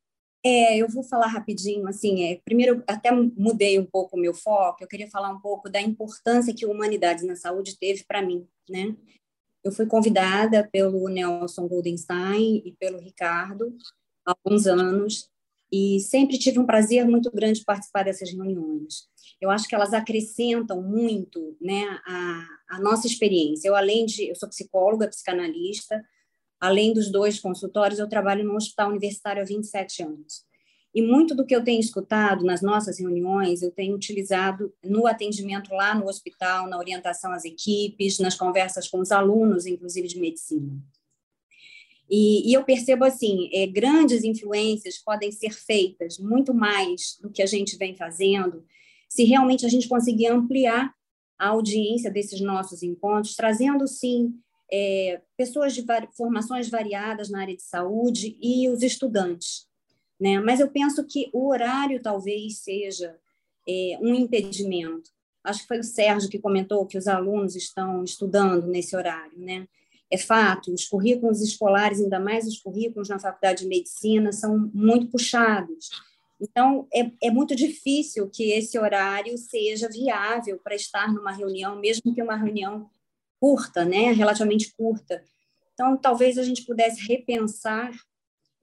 É, eu vou falar rapidinho, assim, é, primeiro até mudei um pouco o meu foco, eu queria falar um pouco da importância que a Humanidades na Saúde teve para mim, né? Eu fui convidada pelo Nelson Goldenstein e pelo Ricardo há alguns anos e sempre tive um prazer muito grande participar dessas reuniões. Eu acho que elas acrescentam muito, né, a, a nossa experiência. Eu além de, eu sou psicóloga, psicanalista, além dos dois consultórios, eu trabalho no Hospital Universitário há 27 anos. E muito do que eu tenho escutado nas nossas reuniões, eu tenho utilizado no atendimento lá no hospital, na orientação às equipes, nas conversas com os alunos, inclusive de medicina. E, e eu percebo assim, é, grandes influências podem ser feitas muito mais do que a gente vem fazendo, se realmente a gente conseguir ampliar a audiência desses nossos encontros, trazendo sim é, pessoas de formações variadas na área de saúde e os estudantes né? Mas eu penso que o horário talvez seja é, um impedimento. Acho que foi o Sérgio que comentou que os alunos estão estudando nesse horário, né? É fato, os currículos escolares, ainda mais os currículos na faculdade de medicina, são muito puxados. Então, é, é muito difícil que esse horário seja viável para estar numa reunião, mesmo que uma reunião curta, né? relativamente curta. Então, talvez a gente pudesse repensar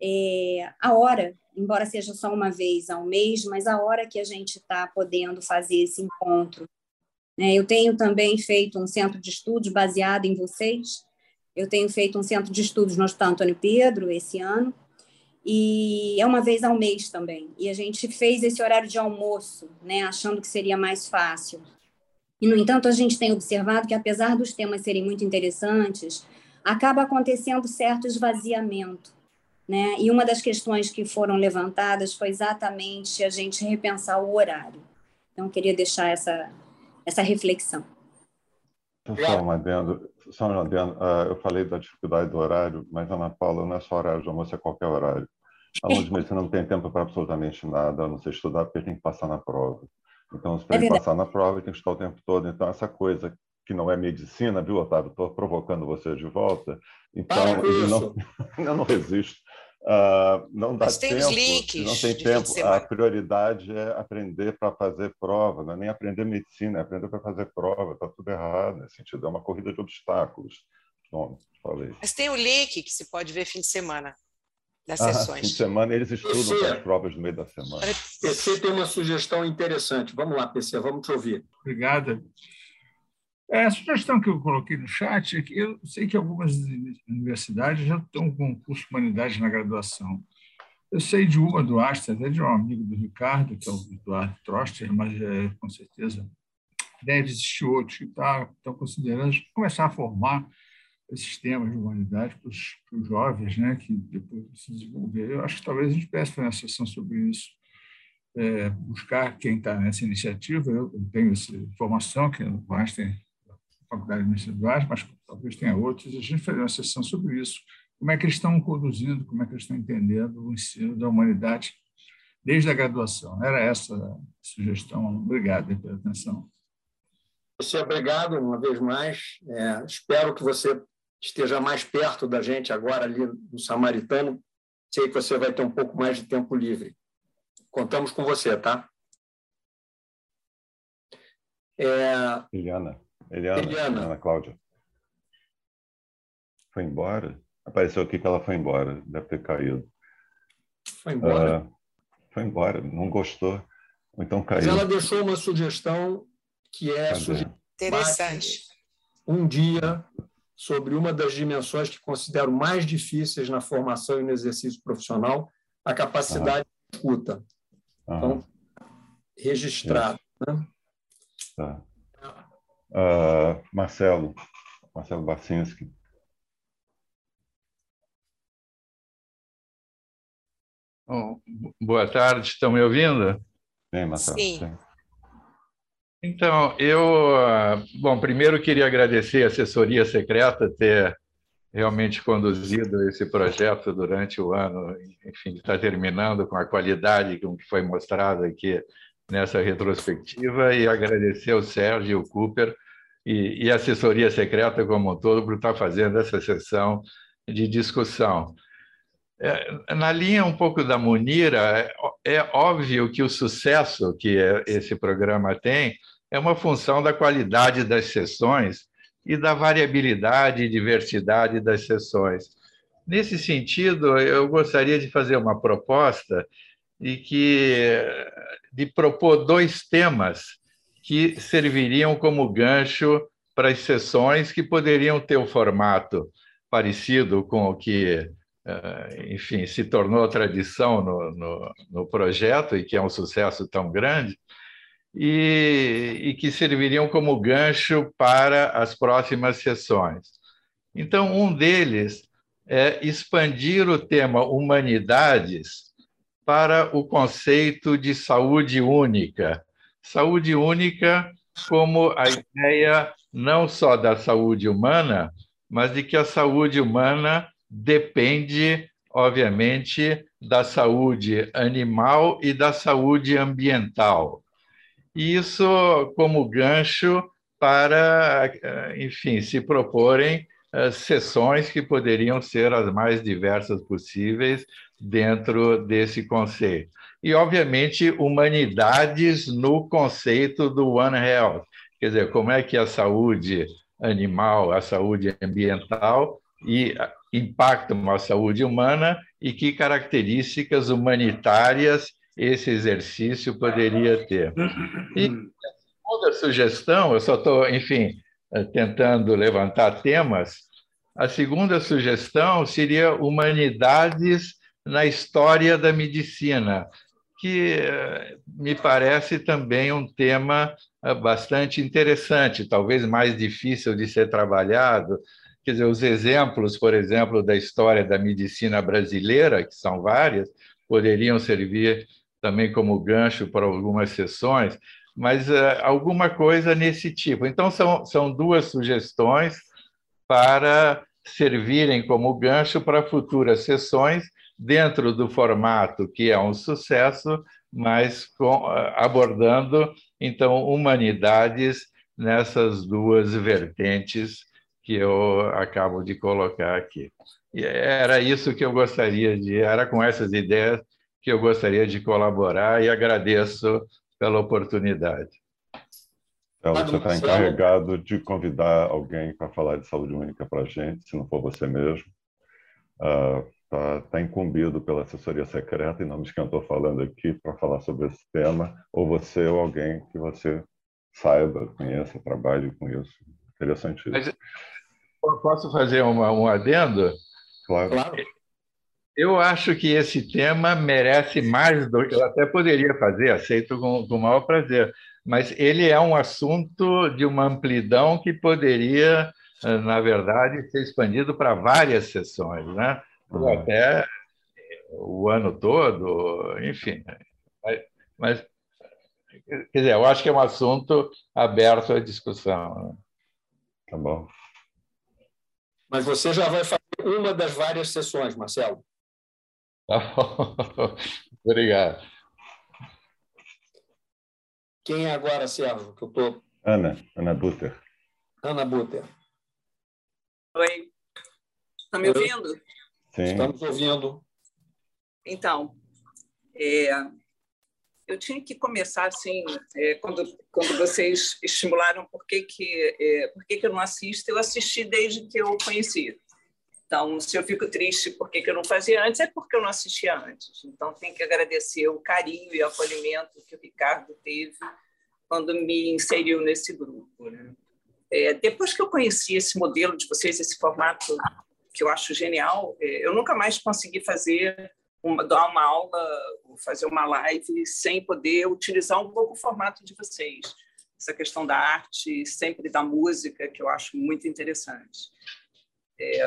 é, a hora embora seja só uma vez ao mês, mas a hora que a gente está podendo fazer esse encontro. Né? Eu tenho também feito um centro de estudos baseado em vocês. Eu tenho feito um centro de estudos no Hospital Antônio Pedro esse ano, e é uma vez ao mês também. E a gente fez esse horário de almoço, né, achando que seria mais fácil. E, no entanto, a gente tem observado que, apesar dos temas serem muito interessantes, acaba acontecendo certo esvaziamento Né? E uma das questões que foram levantadas foi exatamente a gente repensar o horário. Então, eu queria deixar essa, essa reflexão. Só um adendo. Só um adendo. Uh, eu falei da dificuldade do horário, mas, Ana Paula, não é só horário de almoço, é qualquer horário. Aluno de medicina não tem tempo para absolutamente nada, a não ser estudar, porque tem que passar na prova. Então, para é ele passar na prova, tem que estudar o tempo todo. Então, essa coisa que não é medicina, viu, Otávio? Estou provocando você de volta. Então, ele não, eu não resisto. Uh, não dá Mas tem tempo, os links não tem tempo. A prioridade é aprender para fazer prova, não é nem aprender medicina, é aprender para fazer prova. Está tudo errado nesse sentido. É uma corrida de obstáculos. Bom, falei. Mas tem o link que se pode ver fim de semana das ah, sessões. Fim de semana eles estudam PC, as provas no meio da semana. PC tem uma sugestão interessante. Vamos lá, PC, vamos te ouvir. Obrigada. É, a sugestão que eu coloquei no chat é que eu sei que algumas universidades já estão com curso de humanidade na graduação. Eu sei de uma do Astra, até de um amigo do Ricardo, que é o Eduardo Troster, mas é, com certeza deve existir outros que tá, estão considerando começar a formar esses temas de humanidade para os, para os jovens, né, que depois se desenvolver. Eu acho que talvez a gente fazer uma sessão sobre isso. É, buscar quem está nessa iniciativa. Eu tenho essa informação que o Einstein faculdade de mas talvez tenha outros, a gente fazer uma sessão sobre isso. Como é que eles estão conduzindo, como é que eles estão entendendo o ensino da humanidade desde a graduação. Era essa a sugestão. Obrigado pela atenção. Você obrigado uma vez mais. É, espero que você esteja mais perto da gente agora ali no Samaritano. Sei que você vai ter um pouco mais de tempo livre. Contamos com você, tá? É... Eliana. Eliana, Eliana. Ana Cláudia. Foi embora? Apareceu aqui que ela foi embora. Deve ter caído. Foi embora. Uh, foi embora. Não gostou. Ou então caiu. Mas ela deixou uma sugestão que é interessante. Um dia sobre uma das dimensões que considero mais difíceis na formação e no exercício profissional, a capacidade de escuta. Então, registrado. Né? Tá. Uh, Marcelo, Marcelo Bacinski. boa tarde, estão me ouvindo? Sim, Marcelo. Sim. Sim. Então, eu, ah, bom, primeiro queria agradecer a assessoria secreta ter realmente conduzido esse projeto durante o ano, enfim, está terminando com a qualidade com que foi mostrado aqui nessa retrospectiva e agradecer ao Sérgio e ao Cooper e, e assessoria secreta como um todo por estar fazendo essa sessão de discussão. É, na linha um pouco da Munira, é, é óbvio que o sucesso que esse programa tem é uma função da qualidade das sessões e da variabilidade e diversidade das sessões. Nesse sentido, eu gostaria de fazer uma proposta e que de propor dois temas que serviriam como gancho para as sessões que poderiam ter um formato parecido com o que, eh, enfim, se tornou tradição no, no, no projeto e que é um sucesso tão grande, e, e, que serviriam como gancho para as próximas sessões. Então, um deles é expandir o tema humanidades para o conceito de saúde única. Saúde única como a ideia não só da saúde humana, mas de que a saúde humana depende, obviamente, da saúde animal e da saúde ambiental. Isso como gancho para, enfim, se proporem sessões que poderiam ser as mais diversas possíveis dentro desse conceito. E, obviamente, humanidades no conceito do One Health. Quer dizer, como é que a saúde animal, a saúde ambiental e impactam a saúde humana e que características humanitárias esse exercício poderia ter. E a segunda sugestão, eu só estou, enfim, tentando levantar temas, a segunda sugestão seria humanidades na história da medicina, que eh, me parece também um tema eh, bastante interessante, talvez mais difícil de ser trabalhado, quer dizer, os exemplos, por exemplo, da história da medicina brasileira, que são várias, poderiam servir também como gancho para algumas sessões, mas uh, alguma coisa nesse tipo. Então, são, são duas sugestões para servirem como gancho para futuras sessões, dentro do formato que é um sucesso, mas com, uh, abordando, então, humanidades nessas duas vertentes que eu acabo de colocar aqui. E era isso que eu gostaria de, era com essas ideias que eu gostaria de colaborar e agradeço pela oportunidade. Então, você está encarregado de convidar alguém para falar de saúde única para a gente, se não for você mesmo. Está uh, tá incumbido pela assessoria secreta, em nome de quem eu estou falando aqui, para falar sobre esse tema, ou você ou alguém que você saiba, conheça, trabalhe com isso. Interessante isso. Mas, posso fazer uma, um adendo? Claro. claro. Eu acho que esse tema merece mais do que eu até poderia fazer, aceito com, com o maior prazer, mas ele é um assunto de uma amplidão que poderia, na verdade, ser expandido para várias sessões, né? Ou uhum. até o ano todo, enfim. Mas, quer dizer, eu acho que é um assunto aberto à discussão. Né? Tá bom. Mas você já vai fazer uma das várias sessões, Marcelo. Obrigado. Quem é agora, Sérgio? Que eu tô... Ana, Ana Buter. Ana Buter. Oi. Está me ouvindo? Sim. Estamos ouvindo. Então, é, eu tinha que começar assim, é, quando, quando vocês estimularam por que, que, é, por que, que eu não assisto, eu assisti desde que eu conheci. Então, se eu fico triste porque eu não fazia antes, é porque eu não assistia antes. Então, tenho que agradecer o carinho e o acolhimento que o Ricardo teve quando me inseriu nesse grupo. Né? É, depois que eu conheci esse modelo de vocês, esse formato que eu acho genial, é, eu nunca mais consegui fazer uma, dar uma aula, fazer uma live sem poder utilizar um pouco o formato de vocês. Essa questão da arte, sempre da música, que eu acho muito interessante. É,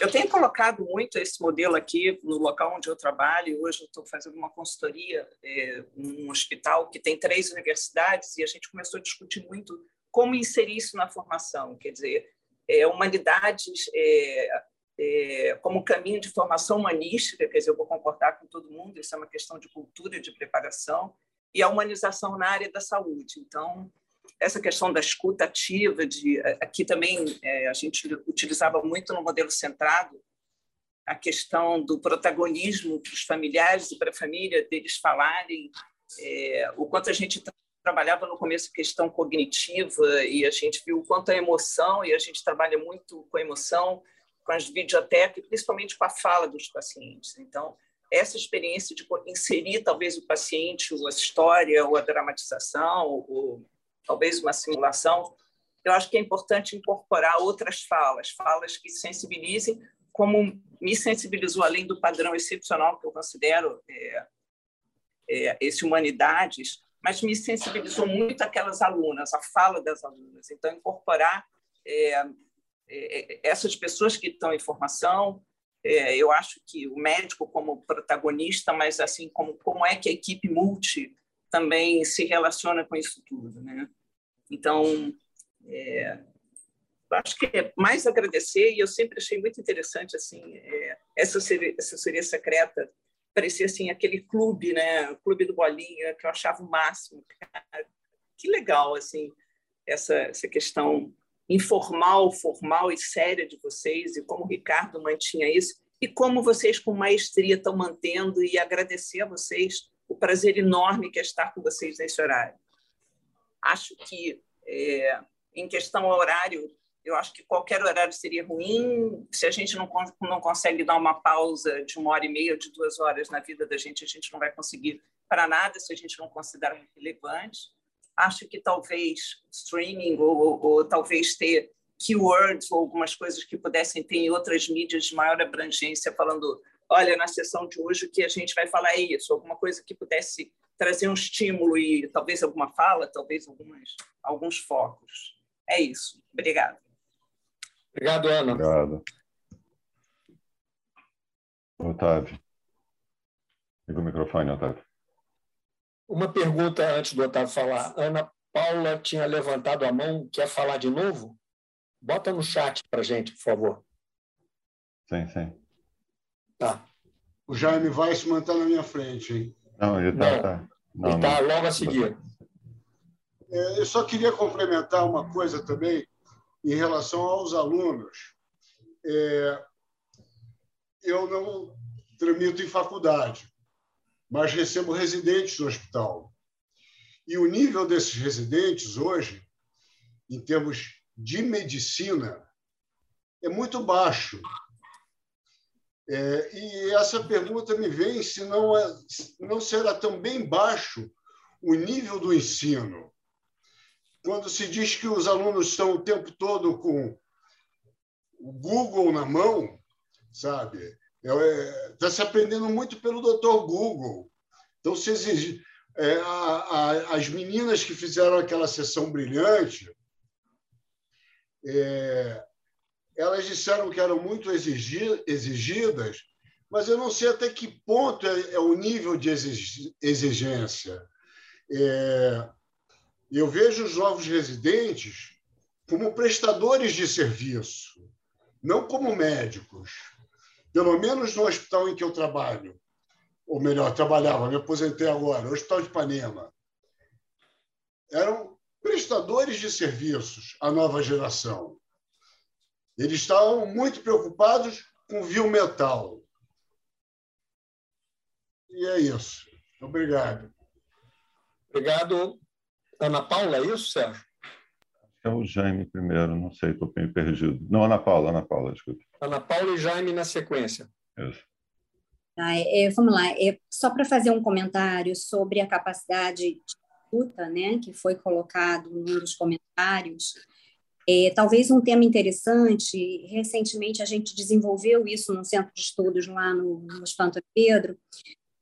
eu tenho colocado muito esse modelo aqui no local onde eu trabalho. Hoje eu estou fazendo uma consultoria é, num hospital que tem três universidades e a gente começou a discutir muito como inserir isso na formação. Quer dizer, é, humanidades é, é, como caminho de formação humanística, quer dizer, eu vou concordar com todo mundo, isso é uma questão de cultura, de preparação, e a humanização na área da saúde. Então, essa questão da escuta ativa, de aqui também é, a gente utilizava muito no modelo centrado a questão do protagonismo para os familiares e para a família deles falarem é, o quanto a gente trabalhava no começo questão cognitiva e a gente viu o quanto a emoção e a gente trabalha muito com a emoção com as videotecas principalmente com a fala dos pacientes. Então essa experiência de inserir talvez o paciente ou a história ou a dramatização ou talvez uma simulação, eu acho que é importante incorporar outras falas, falas que sensibilizem, como me sensibilizou além do padrão excepcional que eu considero é, é, esse humanidades, mas me sensibilizou muito aquelas alunas, a fala das alunas. Então, incorporar é, é, é essas pessoas que estão em formação, é, eu acho que o médico como protagonista, mas assim como como é que a equipe multi também se relaciona com isso tudo, né? Então, é, acho que é mais agradecer e eu sempre achei muito interessante assim é, essa assessoria secreta parecia assim aquele clube, né, o clube do bolinha que eu achava o máximo. Que legal assim essa essa questão informal, formal e séria de vocês e como o Ricardo mantinha isso e como vocês com maestria estão mantendo e agradecer a vocês o prazer enorme que é estar com vocês nesse horário. Acho que, é, em questão ao horário, eu acho que qualquer horário seria ruim. Se a gente não, não consegue dar uma pausa de uma hora e meia, de duas horas na vida da gente, a gente não vai conseguir para nada se a gente não considerar relevante. Acho que talvez streaming ou, ou, ou talvez ter keywords ou algumas coisas que pudessem ter em outras mídias de maior abrangência, falando, olha, na sessão de hoje o que a gente vai falar é isso, alguma coisa que pudesse trazer um estímulo e talvez alguma fala, talvez algumas, alguns focos. É isso. Obrigada. Obrigado, Ana. Obrigado. Otávio. Liga o microfone, Otávio. Uma pergunta antes do Otávio falar. Ana Paula tinha levantado a mão, quer falar de novo? Bota no chat para gente, por favor. Sim, sim. Tá. O Jaime Weissman está na minha frente, hein? Não, ele está. Tá, não, ele está logo a seguir. É, eu só queria complementar uma coisa também em relação aos alunos. É, eu não tramito em faculdade, mas recebo residentes no hospital. E o nível desses residentes hoje, em termos de medicina, é muito baixo. É, e essa pergunta me vem se não, é, não será também baixo o nível do ensino. Quando se diz que os alunos estão o tempo todo com o Google na mão, sabe? Está é, tá se aprendendo muito pelo doutor Google. Então, se exige, é, a, a, as meninas que fizeram aquela sessão brilhante, é, elas disseram que eram muito exigidas, mas eu não sei até que ponto é, é o nível de exigência. É, eu vejo os novos residentes como prestadores de serviço, não como médicos. Pelo menos no hospital em que eu trabalho, ou melhor, trabalhava, me aposentei agora, Hospital de Ipanema. Eram prestadores de serviços, a nova geração. Eles estavam muito preocupados com viu metal. E é isso. Obrigado. Obrigado. Ana Paula, é isso, Sérgio? É o Jaime primeiro, não sei, estou bem perdido. Não, Ana Paula, Ana Paula, desculpa. Ana Paula e Jaime na sequência. Isso. Tá, é, vamos lá, é, só para fazer um comentário sobre a capacidade de escuta, né, que foi colocado num dos comentários. É, talvez um tema interessante, recentemente a gente desenvolveu isso no centro de estudos lá no, no Hospital Pedro,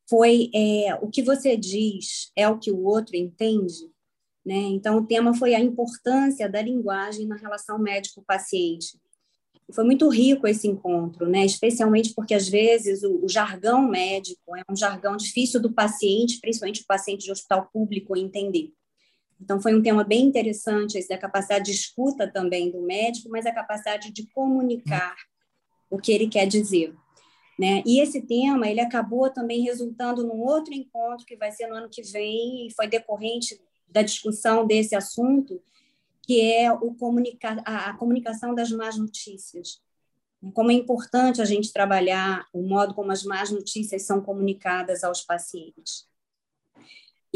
foi é, o que você diz é o que o outro entende. Né? Então, o tema foi a importância da linguagem na relação médico-paciente. Foi muito rico esse encontro, né? especialmente porque, às vezes, o, o, jargão médico é um jargão difícil do paciente, principalmente o paciente de hospital público, entender. Então, foi um tema bem interessante, esse da capacidade de escuta também do médico, mas a capacidade de comunicar o que ele quer dizer. Né? E esse tema ele acabou também resultando num outro encontro que vai ser no ano que vem e foi decorrente da discussão desse assunto, que é o comunica a, a comunicação das más notícias. Como é importante a gente trabalhar o modo como as más notícias são comunicadas aos pacientes.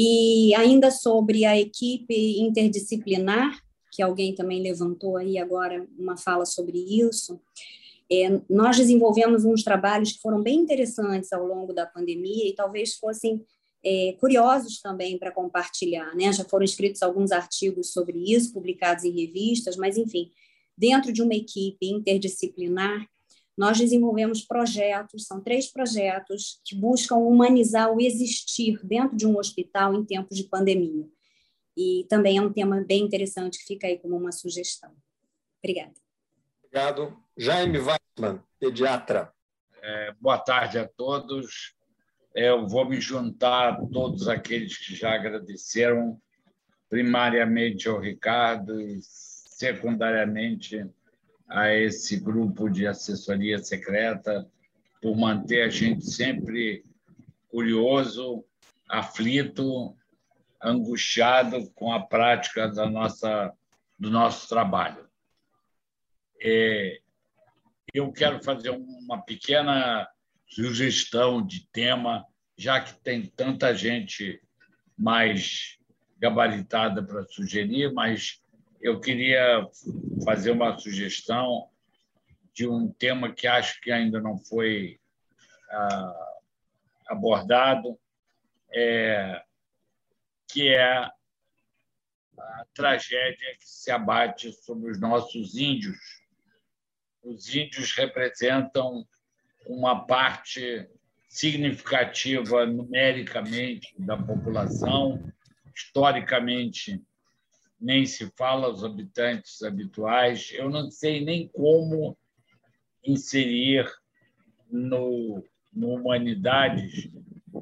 E ainda sobre a equipe interdisciplinar, que alguém também levantou aí agora uma fala sobre isso, é, nós desenvolvemos uns trabalhos que foram bem interessantes ao longo da pandemia e talvez fossem é, curiosos também para compartilhar. Né? Já foram escritos alguns artigos sobre isso, publicados em revistas, mas, enfim, dentro de uma equipe interdisciplinar, nós desenvolvemos projetos, são três projetos que buscam humanizar o existir dentro de um hospital em tempos de pandemia. E também é um tema bem interessante que fica aí como uma sugestão. Obrigada. Obrigado. Jaime Weissman, pediatra. É, boa tarde a todos. Eu vou me juntar a todos aqueles que já agradeceram, primariamente ao Ricardo e secundariamente a esse grupo de assessoria secreta por manter a gente sempre curioso, aflito, angustiado com a prática da nossa do nosso trabalho. É, eu quero fazer uma pequena sugestão de tema, já que tem tanta gente mais gabaritada para sugerir, mas eu queria fazer uma sugestão de um tema que acho que ainda não foi ah, abordado, é, que é a tragédia que se abate sobre os nossos índios. Os índios representam uma parte significativa numericamente da população, historicamente nem se fala aos habitantes habituais. Eu não sei nem como inserir no, no Humanidades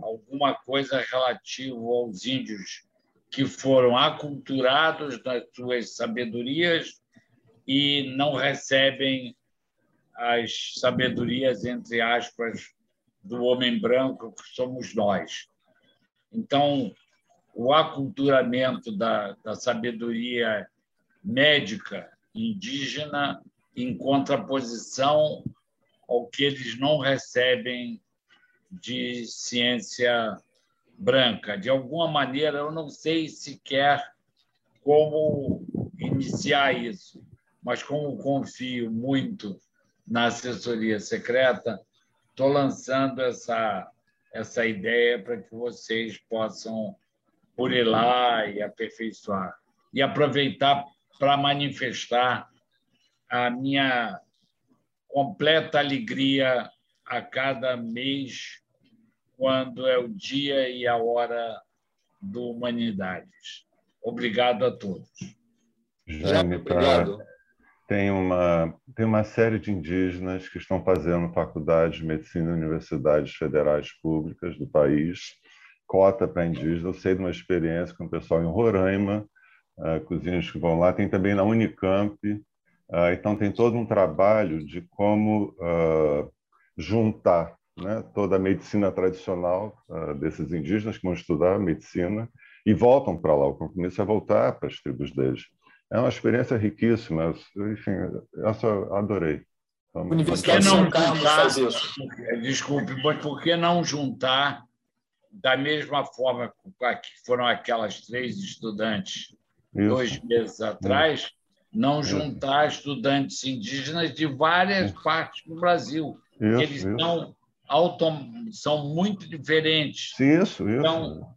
alguma coisa relativa aos índios que foram aculturados nas suas sabedorias e não recebem as sabedorias, entre aspas, do homem branco que somos nós. Então, o aculturamento da, da sabedoria médica indígena em contraposição ao que eles não recebem de ciência branca. De alguma maneira, eu não sei sequer como iniciar isso, mas como confio muito na assessoria secreta, estou lançando essa, essa ideia para que vocês possam burilar e aperfeiçoar. E aproveitar para manifestar a minha completa alegria a cada mês, quando é o dia e a hora do Humanidades. Obrigado a todos. Jaime, obrigado. Tem uma, tem uma série de indígenas que estão fazendo faculdade de medicina em universidades federais públicas do país, cota para indígenas. Eu sei de uma experiência com o pessoal em Roraima, uh, cozinhos que vão lá. Tem também na Unicamp. Uh, então, tem todo um trabalho de como uh, juntar né, toda a medicina tradicional desses indígenas que vão estudar medicina e voltam para lá. O compromisso é voltar para as tribos deles. É uma experiência riquíssima. Enfim, essa eu adorei. Vamos, Universidade não juntar, Desculpe, mas por que não juntar da mesma forma que foram aquelas três estudantes Isso. dois meses atrás, Isso. não juntar Isso. estudantes indígenas de várias partes do Brasil. Eles são autom... são muito diferentes. Isso, isso. Então,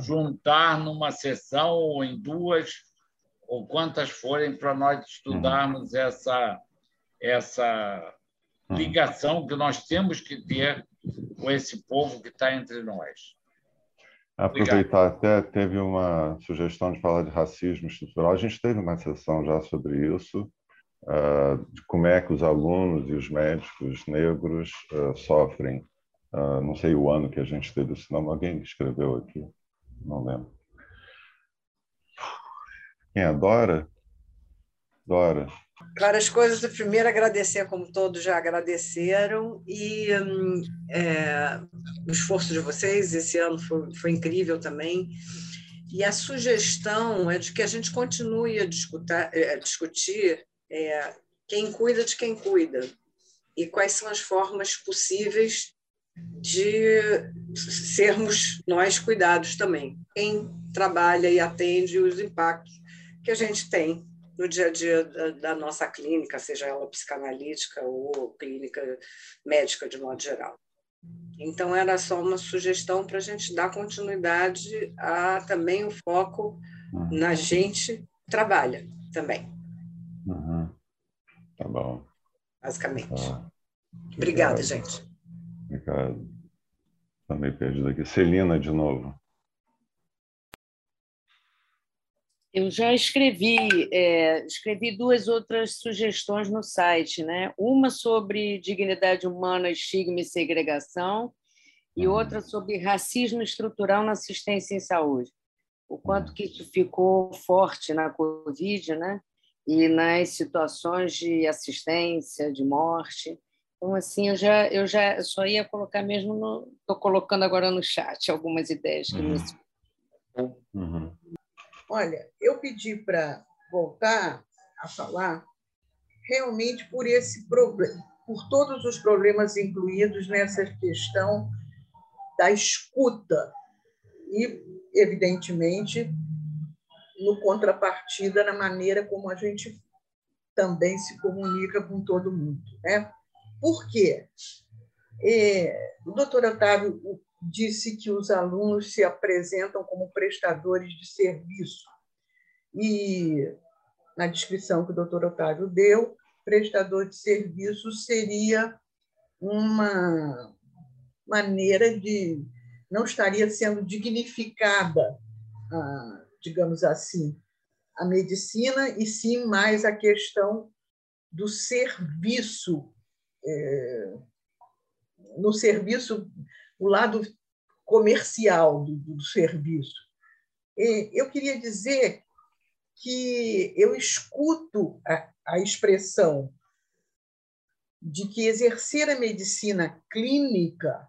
juntar numa sessão ou em duas ou quantas forem para nós estudarmos uhum. essa, essa uhum. ligação que nós temos que ter com esse povo que está entre nós. Aproveitar até, teve uma sugestão de falar de racismo estrutural. A gente teve uma sessão já sobre isso, uh, de como é que os alunos e os médicos negros uh, sofrem. Uh, não sei o ano que a gente teve isso, não. Alguém escreveu aqui? Não lembro. Quem adora? Dora. Claro, coisas primeiro agradecer, como todos já agradeceram, e hum, é, o esforço de vocês esse ano foi, foi incrível também. E a sugestão é de que a gente continue a discutir, é, discutir é, quem cuida de quem cuida e quais são as formas possíveis de sermos nós cuidados também. Quem trabalha e atende os impactos que a gente tem no dia a dia da, da nossa clínica, seja ela psicanalítica ou clínica médica de modo geral. Então, era só uma sugestão para a gente dar continuidade a também o foco na gente trabalha também. Uhum. Tá bom. Basicamente. Tá. Obrigada, gente. Obrigado. Está meio perdido aqui. Celina, de novo. Eu já escrevi, é, escrevi duas outras sugestões no site, né? Uma sobre dignidade humana, estigma e segregação, e uhum. outra sobre racismo estrutural na assistência em saúde. O quanto que isso ficou forte na Covid, né? E nas situações de assistência, de morte. Então, assim, eu já, eu já só ia colocar mesmo. Estou colocando agora no chat algumas ideias que uhum. me. Uhum. Olha, eu pedi para voltar a falar realmente por esse problema, por todos os problemas incluídos nessa questão da escuta e, evidentemente, no contrapartida na maneira como a gente também se comunica com todo mundo, né? Por quê? É, o doutor Otávio disse que os alunos se apresentam como prestadores de serviço. E, na descrição que o doutor Otávio deu, prestador de serviço seria uma maneira de. não estaria sendo dignificada, digamos assim, a medicina, e sim mais a questão do serviço, é, no serviço, o lado comercial do, do serviço. E eu queria dizer que eu escuto a, a expressão de que exercer a medicina clínica,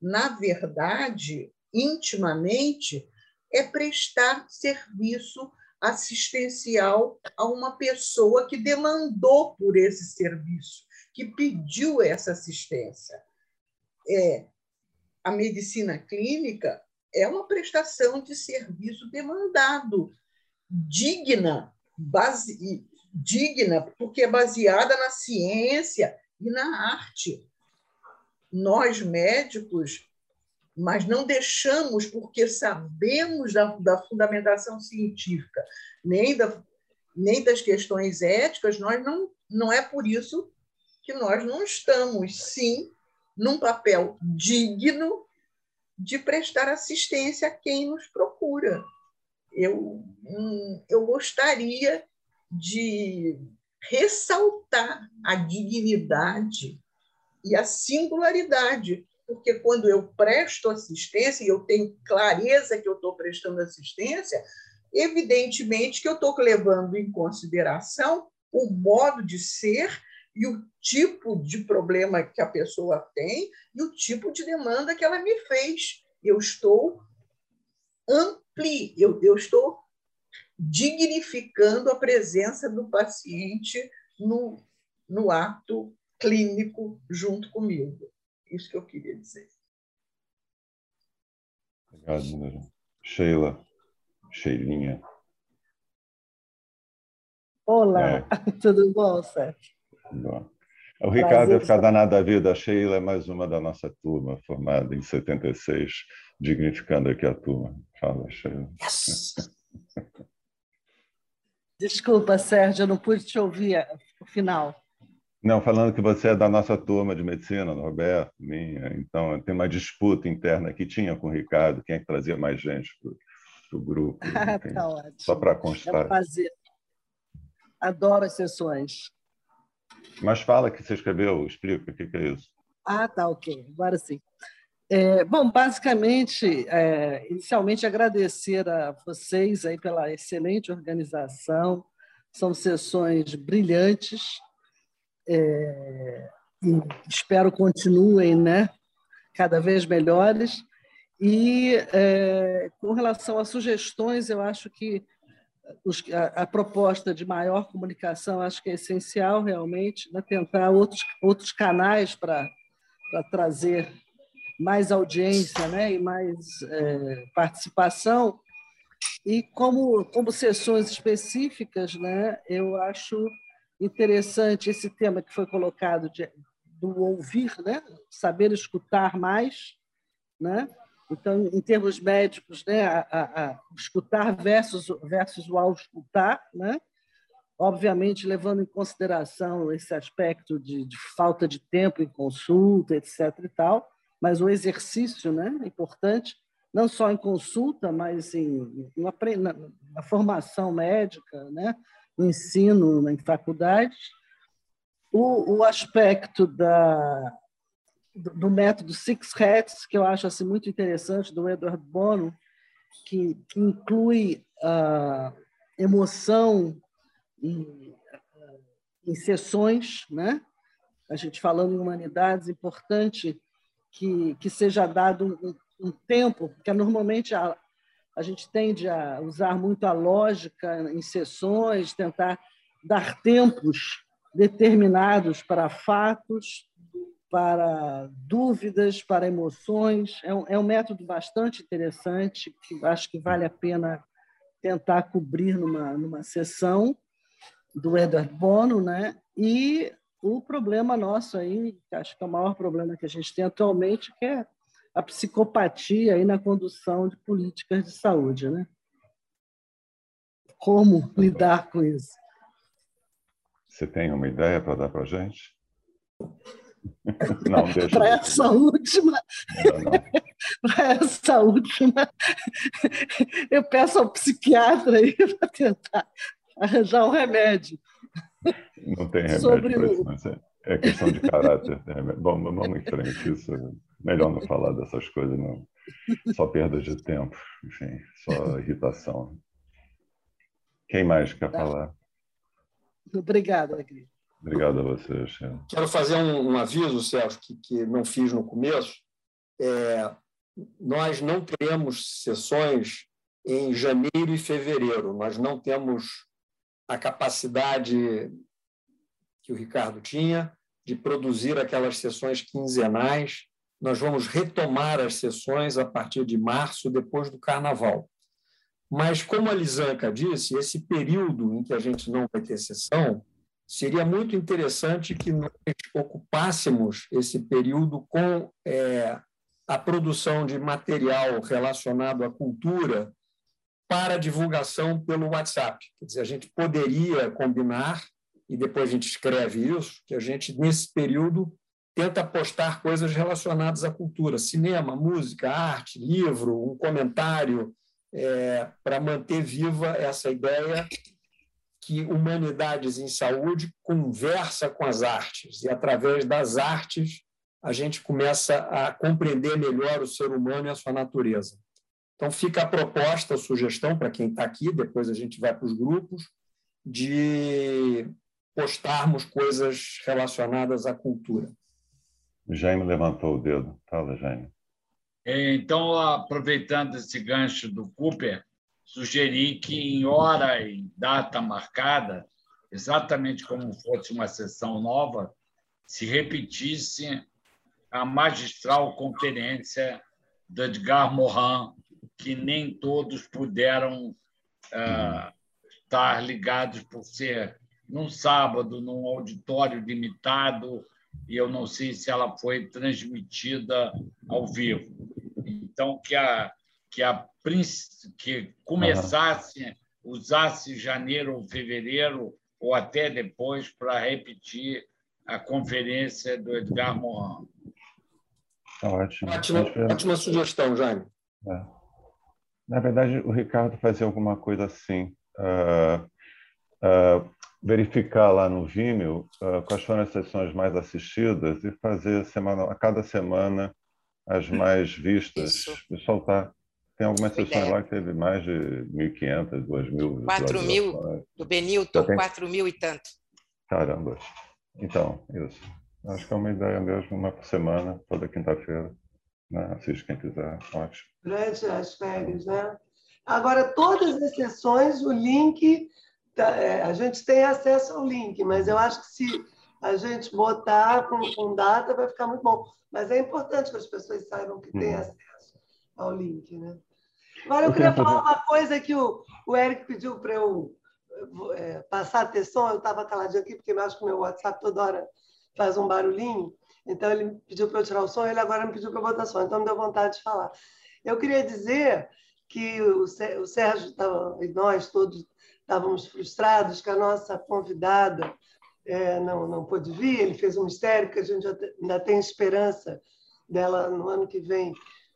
na verdade, intimamente, é prestar serviço assistencial a uma pessoa que demandou por esse serviço, que pediu essa assistência. É, a medicina clínica é uma prestação de serviço demandado, digna, base, digna, porque é baseada na ciência e na arte. Nós, médicos, mas não deixamos, porque sabemos da, da fundamentação científica, nem, da, nem das questões éticas, nós não, não é por isso que nós não estamos, sim, num papel digno de prestar assistência a quem nos procura. Eu, hum, eu gostaria de ressaltar a dignidade e a singularidade, porque quando eu presto assistência e eu tenho clareza que eu estou prestando assistência, evidentemente que eu estou levando em consideração o modo de ser e o tipo de problema que a pessoa tem e o tipo de demanda que ela me fez. Eu estou ampli, eu, eu estou dignificando a presença do paciente no, no ato clínico junto comigo. Isso que eu queria dizer. Obrigado. Sheila, Sheilinha. Olá, é. tudo bom, Sérgio? Bom. O Ricardo vai ficar danado da vida. A Sheila é mais uma da nossa turma, formada em 76, dignificando aqui a turma. Fala, Sheila. Yes. Desculpa, Sérgio, eu não pude te ouvir o final. Não, falando que você é da nossa turma de medicina, Roberto, minha. Então, tem uma disputa interna que tinha com o Ricardo, quem é que trazia mais gente para o grupo. Tá ótimo. Só para constar. É um prazer. Adoro as sessões. Mas fala que você escreveu, explica o que, é isso. Ah, tá, ok. Agora sim. É, bom, basicamente, é, inicialmente agradecer a vocês aí pela excelente organização. São sessões brilhantes. É, espero continuem, né? Cada vez melhores. E é, com relação a sugestões, eu acho que os, a, a, proposta de maior comunicação acho que é essencial realmente, né? tentar outros, outros canais para trazer mais audiência né? e mais é, participação. E como, como sessões específicas, né? eu acho interessante esse tema que foi colocado de, do ouvir, né? saber escutar mais, né? Então, em termos médicos, né, a, a, a escutar versus, versus o auscultar, né? obviamente levando em consideração esse aspecto de, de, falta de tempo em consulta, etc. e tal, mas o exercício né, é importante, não só em consulta, mas em, em na, na, formação médica, né, no ensino, em faculdades. O, o aspecto da, do, método Six Hats, que eu acho assim, muito interessante, do Edward Bono, que, que inclui a emoção em, em sessões, né? a gente falando em humanidades, importante que, que seja dado um, um tempo, porque normalmente a, a gente tende a usar muito a lógica em sessões, tentar dar tempos determinados para fatos, para dúvidas, para emoções. É um, é um método bastante interessante, que acho que vale a pena tentar cobrir numa, numa sessão do Edward Bono, né? E o problema nosso aí, acho que é o maior problema que a gente tem atualmente, que é a psicopatia aí na condução de políticas de saúde, né? Como lidar com isso? Você tem uma ideia para dar para a gente? Não, deixa. Para essa última. Para essa última, eu peço ao psiquiatra aí para tentar arranjar um remédio. Não tem remédio Sobre para isso, mas é, é questão de caráter. Bom, vamos em frente. Isso, é melhor não falar dessas coisas, não. Só perda de tempo, enfim, só irritação. Quem mais quer tá. falar? Obrigada, Cris. Obrigado a você, Xena. Quero fazer um, um aviso, Sérgio, que, que, não fiz no começo. É, nós não teremos sessões em janeiro e fevereiro. Nós não temos a capacidade que o Ricardo tinha de produzir aquelas sessões quinzenais. Nós vamos retomar as sessões a partir de março, depois do Carnaval. Mas, como a Lisanca disse, esse período em que a gente não vai ter sessão, seria muito interessante que nós ocupássemos esse período com é, a produção de material relacionado à cultura para divulgação pelo WhatsApp. Quer dizer, a gente poderia combinar, e depois a gente escreve isso, que a gente, nesse período, tenta postar coisas relacionadas à cultura, cinema, música, arte, livro, um comentário, é, para manter viva essa ideia que Humanidades em Saúde conversa com as artes, e através das artes a gente começa a compreender melhor o ser humano e a sua natureza. Então, fica a proposta, a sugestão para quem está aqui, depois a gente vai para os grupos, de postarmos coisas relacionadas à cultura. Jaime levantou o dedo. Fala, Jaime. Então, aproveitando esse gancho do Cooper, sugeri que em hora e data marcada, exatamente como fosse uma sessão nova, se repetisse a magistral conferência do Edgar Morin, que nem todos puderam uh, estar ligados por ser num sábado, num auditório limitado, e eu não sei se ela foi transmitida ao vivo. Então, que a, que a que começasse, usasse janeiro ou fevereiro, ou até depois, para repetir a conferência do Edgar Morin. Tá ótimo. Ótima, ótima sugestão, Jaime. É. Na verdade, o Ricardo fazia alguma coisa assim. Uh, uh, verificar lá no Vimeo uh, quais foram as sessões mais assistidas e fazer semana, a cada semana as mais vistas. Isso. O pessoal está tem algumas sessões lá que teve mais de 1.500, 2.000. 4.000 do Benilton, tem... 4.000 e tanto. Caramba. Então, isso. Acho que é uma ideia mesmo, uma por semana, toda quinta-feira. Né? Assiste quem quiser, ótimo. Durante as férias, né? Agora, todas as sessões, o link, tá, é, a gente tem acesso ao link, mas eu acho que se a gente botar com, com data, vai ficar muito bom. Mas é importante que as pessoas saibam que hum. tem acesso ao link. Né? Agora, eu, eu queria falar uma coisa que o, o Eric pediu para eu é, passar a ter som. Eu estava caladinho aqui, porque eu acho que o meu WhatsApp toda hora faz um barulhinho. Então, ele pediu para eu tirar o som, ele agora me pediu para eu botar som. Então, me deu vontade de falar. Eu queria dizer que o Sérgio tava, e nós todos estávamos frustrados que a nossa convidada é, não, não pôde vir. Ele fez um mistério que a gente ainda tem esperança dela no ano que vem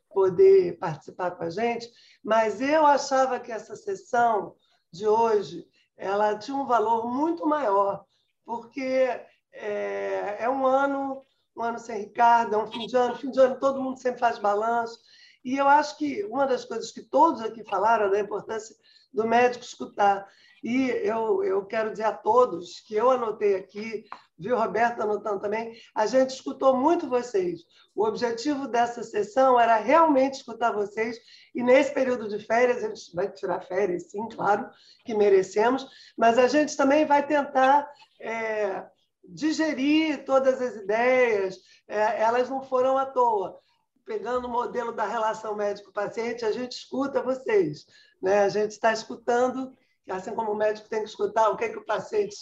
poder participar com a gente, mas eu achava que essa sessão de hoje ela tinha um valor muito maior, porque é, é um ano, um ano sem Ricardo, é um fim de ano, fim de ano todo mundo sempre faz balanço, e eu acho que uma das coisas que todos aqui falaram é da importância do médico escutar. E eu, eu quero dizer a todos que eu anotei aqui, viu, Roberto anotando também, a gente escutou muito vocês. O objetivo dessa sessão era realmente escutar vocês, e nesse período de férias, a gente vai tirar férias, sim, claro, que merecemos, mas a gente também vai tentar é, digerir todas as ideias, é, elas não foram à toa. Pegando o modelo da relação médico-paciente, a gente escuta vocês, né? a gente está escutando assim como o médico tem que escutar o que, é que o paciente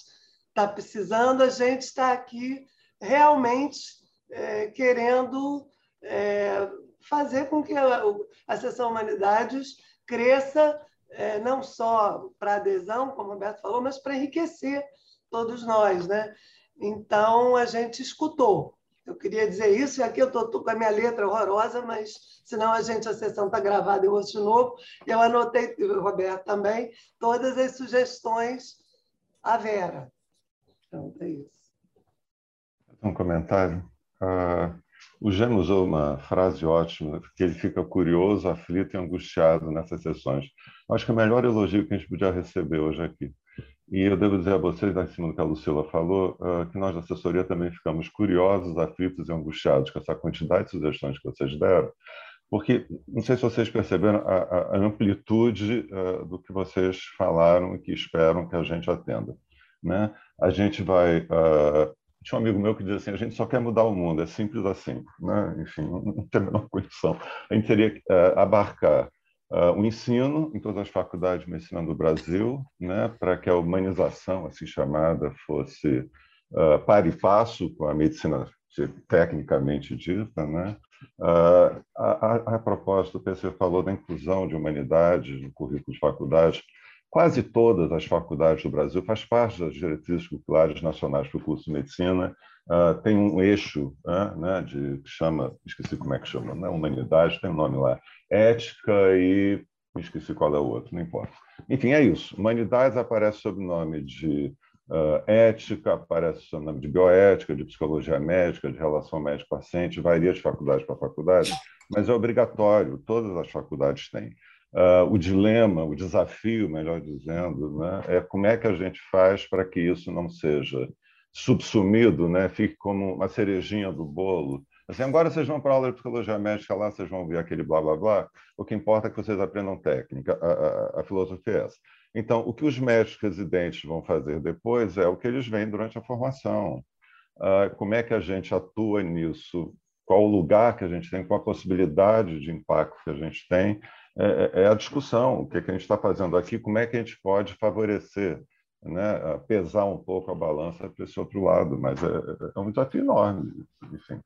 está precisando, a gente está aqui realmente é, querendo é, fazer com que a, a Sessão Humanidades cresça é, não só para adesão, como o Roberto falou, mas para enriquecer todos nós. Né? Então, a gente escutou. Eu queria dizer isso, e aqui eu estou com a minha letra horrorosa, mas senão a gente, a sessão está gravada, eu ouço de novo. Eu anotei, Roberto também, todas as sugestões à Vera. Então, é isso. Um comentário. Uh, o Gêmeo usou uma frase ótima, que ele fica curioso, aflito e angustiado nessas sessões. Acho que é o melhor elogio que a gente podia receber hoje aqui. E eu devo dizer a vocês, acima do que a Lucila falou, uh, que nós da assessoria também ficamos curiosos, aflitos e angustiados com essa quantidade de sugestões que vocês deram, porque não sei se vocês perceberam a, a amplitude uh, do que vocês falaram e que esperam que a gente atenda. Né? A gente vai uh, tinha um amigo meu que dizia assim: a gente só quer mudar o mundo, é simples assim. Né? Enfim, não tem a menor condição. A gente teria que uh, abarcar uh, o ensino em todas as faculdades de medicina do Brasil, né, para que a humanização, assim chamada, fosse uh, par e passo com a medicina tecnicamente dita. Né? Uh, a, a, propósito, o PC falou da inclusão de humanidades no currículo de faculdade quase todas as faculdades do Brasil, faz parte das diretrizes curriculares nacionais para o curso de medicina, uh, tem um eixo uh, né, de, que chama, esqueci como é que chama, né, humanidade, tem um nome lá, ética e esqueci qual é o outro, não importa. Enfim, é isso. Humanidades aparece sob o nome de uh, ética, aparece sob o nome de bioética, de psicologia médica, de relação médico-paciente, varia de faculdade para faculdade, mas é obrigatório, todas as faculdades têm. Uh, o dilema, o desafio, melhor dizendo, né, é como é que a gente faz para que isso não seja subsumido, né, fique como uma cerejinha do bolo. Assim, agora vocês vão para a aula de psicologia médica lá, vocês vão ver aquele blá blá blá. O que importa é que vocês aprendam técnica. A, a, a filosofia é essa. Então, o que os médicos residentes vão fazer depois é o que eles veem durante a formação. Uh, como é que a gente atua nisso? Qual o lugar que a gente tem? Qual a possibilidade de impacto que a gente tem? É, é, é, a discussão, o que, é que a gente está fazendo aqui, como é que a gente pode favorecer, né, pesar um pouco a balança para esse outro lado, mas é, é, um desafio enorme, enfim,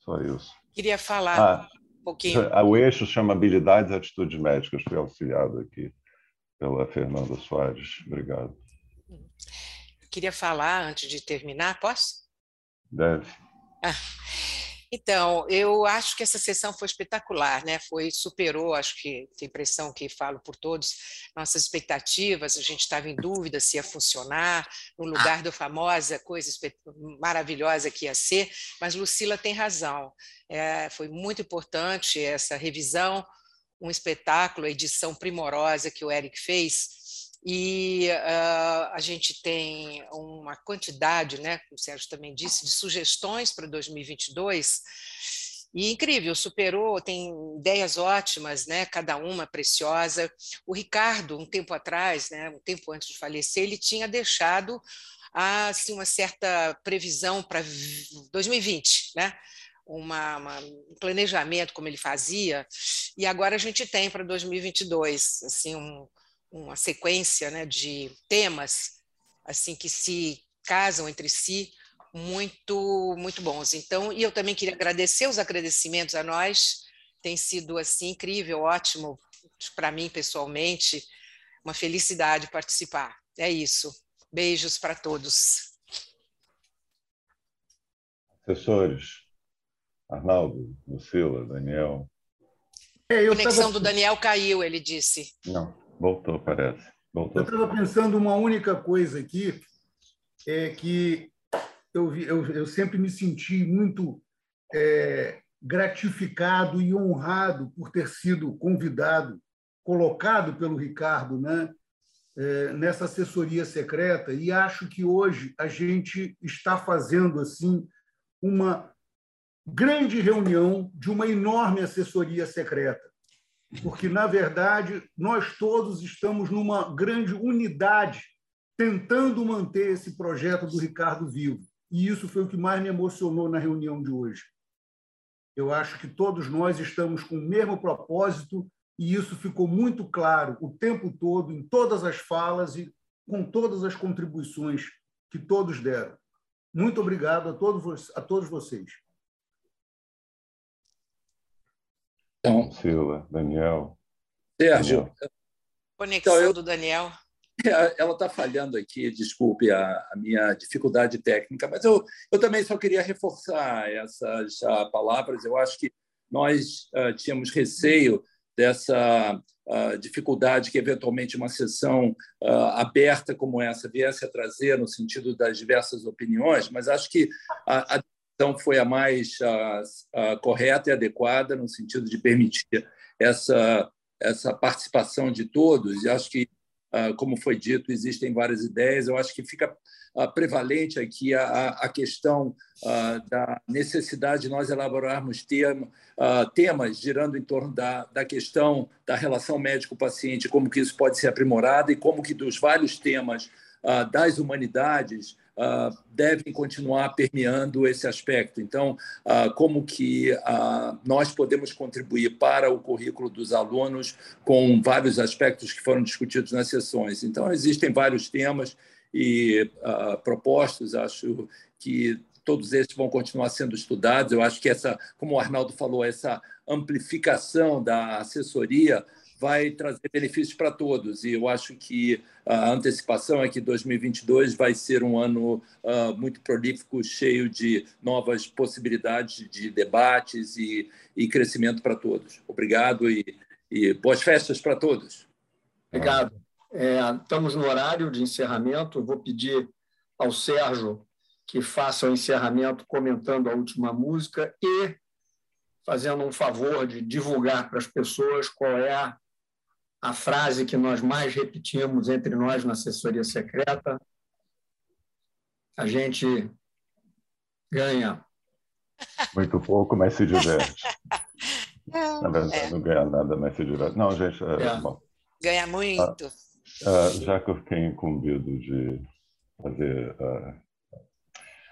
só isso. Queria falar ah, um pouquinho. O eixo chama habilidades e atitudes médicas, fui auxiliado aqui pela Fernanda Soares, obrigado. Queria falar, antes de terminar, posso? Deve. Ah. Então, eu acho que essa sessão foi espetacular, né? Foi superou, acho que tem impressão que falo por todos, nossas expectativas. A gente estava em dúvida se ia funcionar no lugar do famosa coisa maravilhosa que ia ser, mas Lucila tem razão. É, foi muito importante essa revisão, um espetáculo, a edição primorosa que o Eric fez e uh, a gente tem uma quantidade, né, como o Sérgio também disse, de sugestões para 2022, e incrível, superou, tem ideias ótimas, né, cada uma preciosa. O Ricardo, um tempo atrás, né, um tempo antes de falecer, ele tinha deixado assim, uma certa previsão para 2020, né? Uma, uma, um planejamento como ele fazia, e agora a gente tem para 2022 assim, um, uma sequência né, de temas assim que se casam entre si muito muito bons. Então, e eu também queria agradecer os agradecimentos a nós. Tem sido assim incrível, ótimo para mim pessoalmente, uma felicidade participar. É isso. Beijos para todos. Assessores, Arnaldo, Lucila, Daniel. É, a conexão tava... do Daniel caiu, ele disse. Não. Voltou, parece. Voltou. Eu estava pensando uma única coisa aqui, é que eu, eu, eu sempre me senti muito é, gratificado e honrado por ter sido convidado, colocado pelo Ricardo, né, é, nessa assessoria secreta. E acho que hoje a gente está fazendo assim uma grande reunião de uma enorme assessoria secreta porque, na verdade, nós todos estamos numa grande unidade tentando manter esse projeto do Ricardo vivo. E isso foi o que mais me emocionou na reunião de hoje. Eu acho que todos nós estamos com o mesmo propósito e isso ficou muito claro o tempo todo, em todas as falas e com todas as contribuições que todos deram. Muito obrigado a todos, a todos vocês. Então, Silva, Daniel. Sérgio. Conexão então, eu, do Daniel. ela está falhando aqui, desculpe a, a, minha dificuldade técnica, mas eu, eu também só queria reforçar essas uh, palavras. Eu acho que nós uh, tínhamos receio dessa uh, dificuldade que, eventualmente, uma sessão aberta como essa viesse a trazer, no sentido das diversas opiniões, mas acho que a, a decisão foi a mais correta e adequada, no sentido de permitir essa, essa participação de todos, e acho que ah, como foi dito, existem várias ideias. Eu acho que fica ah, prevalente aqui a, a questão ah, da necessidade de nós elaborarmos temas girando em torno da, da questão da relação médico-paciente, como que isso pode ser aprimorado e como que dos vários temas das humanidades uh, devem continuar permeando esse aspecto. Então, uh, como que uh, nós podemos contribuir para o currículo dos alunos com vários aspectos que foram discutidos nas sessões. Então, existem vários temas e propostos, acho que todos esses vão continuar sendo estudados. Eu acho que essa, como o Arnaldo falou, essa amplificação da assessoria vai trazer benefícios para todos. E eu acho que a antecipação é que 2022 vai ser um ano uh, muito prolífico, cheio de novas possibilidades de debates e, e crescimento para todos. Obrigado e, e boas festas para todos. Obrigado. É, estamos no horário de encerramento. vou pedir ao Sérgio que faça o encerramento comentando a última música e fazendo um favor de divulgar para as pessoas qual é a a frase que nós mais repetimos entre nós na assessoria secreta. A gente ganha. Muito pouco, mas se diverte. Na verdade, é. não ganha nada, mas se diverte. Não, gente, é, é. Bom, ganha muito. Ah, ah, já que eu fiquei incumbido de fazer. Ah,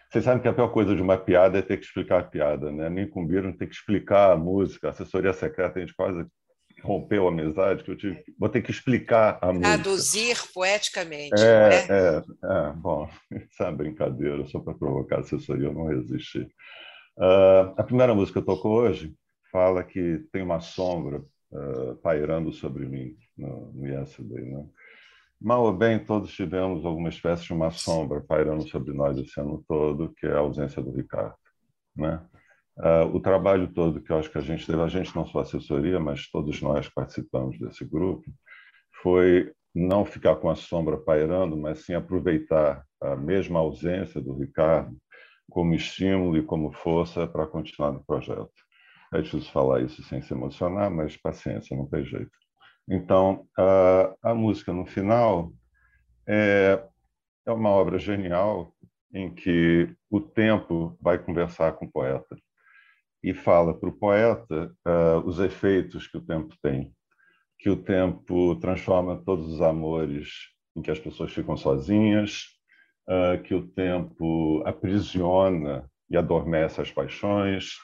vocês sabem que a pior coisa de uma piada é ter que explicar a piada, né? Me incumbiram ter que explicar a música, a assessoria secreta, a gente quase rompeu a amizade, que eu tive, vou ter que explicar a música. Traduzir poeticamente, é, é? é? É, bom, isso é uma brincadeira, só para provocar a assessoria, eu não resisti. Uh, a primeira música que eu toco hoje fala que tem uma sombra uh, pairando sobre mim no, no Yesterday, né? Mal ou bem, todos tivemos alguma espécie de uma sombra pairando sobre nós esse ano todo, que é a ausência do Ricardo, né? Uh, o trabalho todo que eu acho que a gente teve, a gente não só assessoria, mas todos nós participamos desse grupo, foi não ficar com a sombra pairando, mas sim aproveitar a mesma ausência do Ricardo como estímulo e como força para continuar no projeto. É difícil falar isso sem se emocionar, mas paciência, não tem jeito. Então, a, a música no final é, é uma obra genial em que o tempo vai conversar com o poeta e fala para o poeta uh, os efeitos que o tempo tem, que o tempo transforma todos os amores em que as pessoas ficam sozinhas, uh, que o tempo aprisiona e adormece as paixões,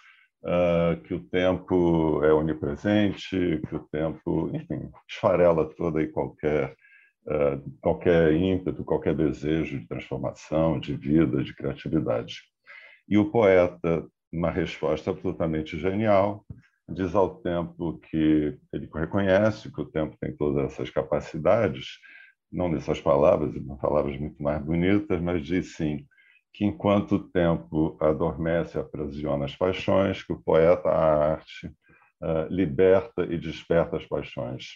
uh, que o tempo é onipresente, que o tempo, enfim, esfarela toda e qualquer qualquer ímpeto, qualquer desejo de transformação, de vida, de criatividade. E o poeta uma resposta absolutamente genial, diz ao tempo que ele reconhece que o tempo tem todas essas capacidades, não nessas palavras, palavras muito mais bonitas, mas diz sim que enquanto o tempo adormece e aprisiona as paixões, que o poeta, a arte, uh, liberta e desperta as paixões.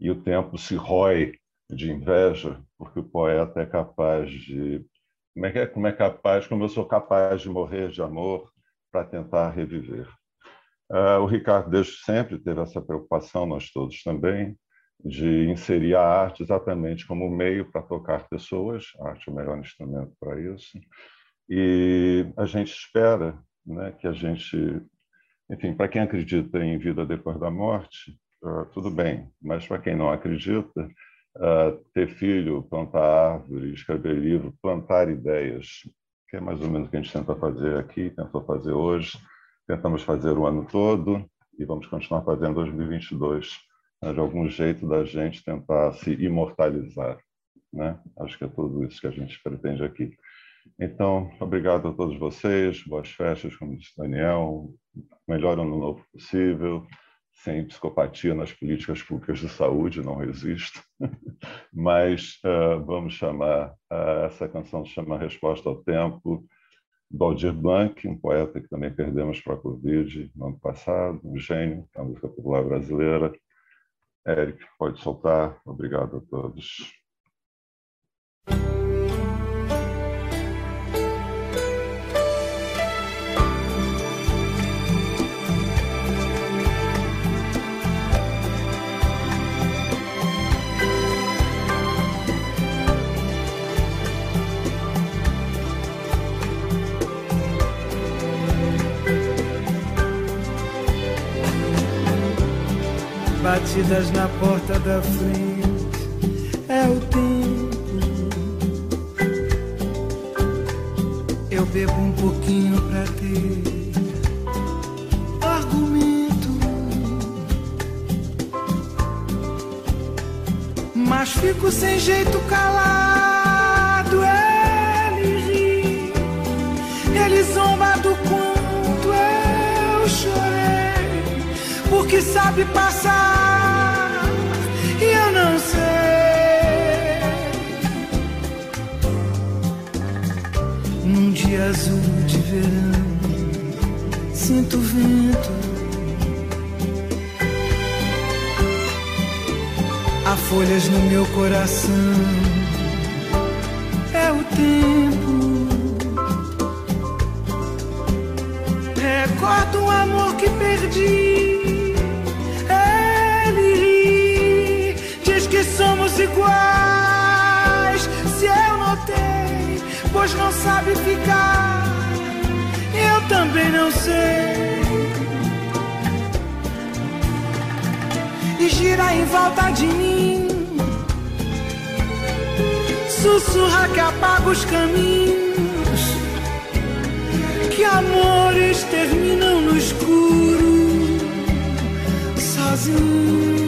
E o tempo se rói de inveja, porque o poeta é capaz de como é, que é, como é capaz, como eu sou capaz de morrer de amor, para tentar reviver. Uh, o Ricardo, desde sempre, teve essa preocupação, nós todos também, de inserir a arte exatamente como meio para tocar pessoas. A arte é o melhor instrumento para isso. E a gente espera né, que a gente. Enfim, para quem acredita em vida depois da morte, uh, tudo bem, mas para quem não acredita, uh, ter filho, plantar árvore, escrever livro, plantar ideias, que é mais ou menos o que a gente tenta fazer aqui, tentou fazer hoje, tentamos fazer o ano todo e vamos continuar fazendo 2022, né, de algum jeito da gente tentar se imortalizar. Né? Acho que é tudo isso que a gente pretende aqui. Então, obrigado a todos vocês, boas festas, como disse Daniel, melhor ano novo possível, sem psicopatia nas políticas públicas de saúde, não resisto. Mas uh, vamos chamar, uh, essa canção chama Resposta ao Tempo, do Aldir Blanc, um poeta que também perdemos para a Covid no ano passado, um gênio da música popular brasileira. Eric, pode soltar. Obrigado a todos. Batidas na porta da frente é o tempo. Eu bebo um pouquinho pra ter argumento, mas fico sem jeito calado. Ele ri, ele zomba do quanto eu chorei, porque sabe passar. Azul de verão, sinto o vento. Há folhas no meu coração, é o tempo. Recordo um amor que perdi. Ele ri, diz que somos iguais. Pois não sabe ficar também não sei. E gira em volta de mim, sussurra que apaga os caminhos, que amores terminam no escuro, sozinhos.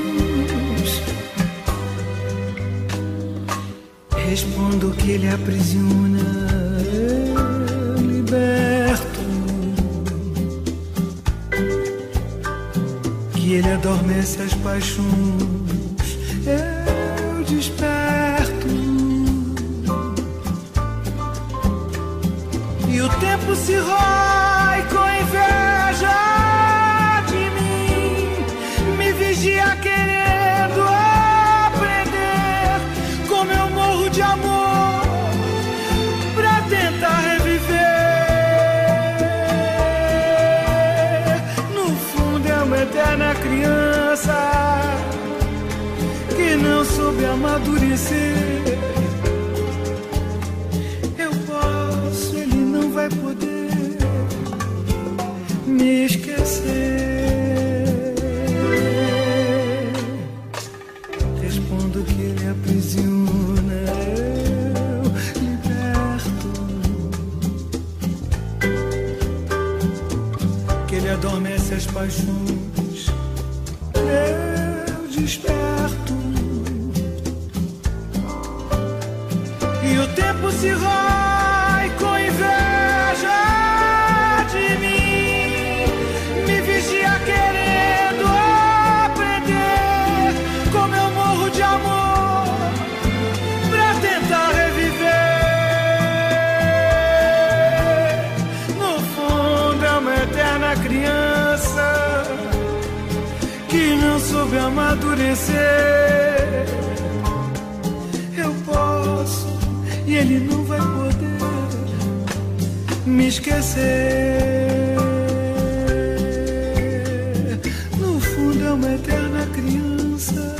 Respondo que ele aprisiona. ele adormece as paixões, eu desperto. E o tempo se rói amadurecer. Amadurecer. e ele não vai poder me esquecer. No fundo é uma eterna criança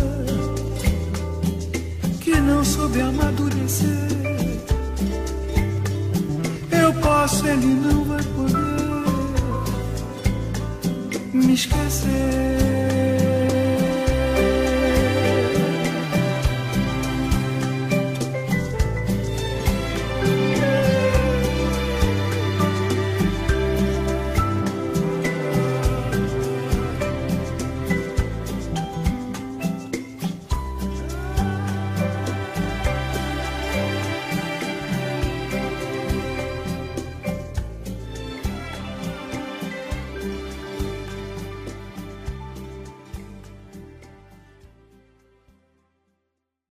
que não soube amadurecer. Eu posso, ele não vai poder me esquecer.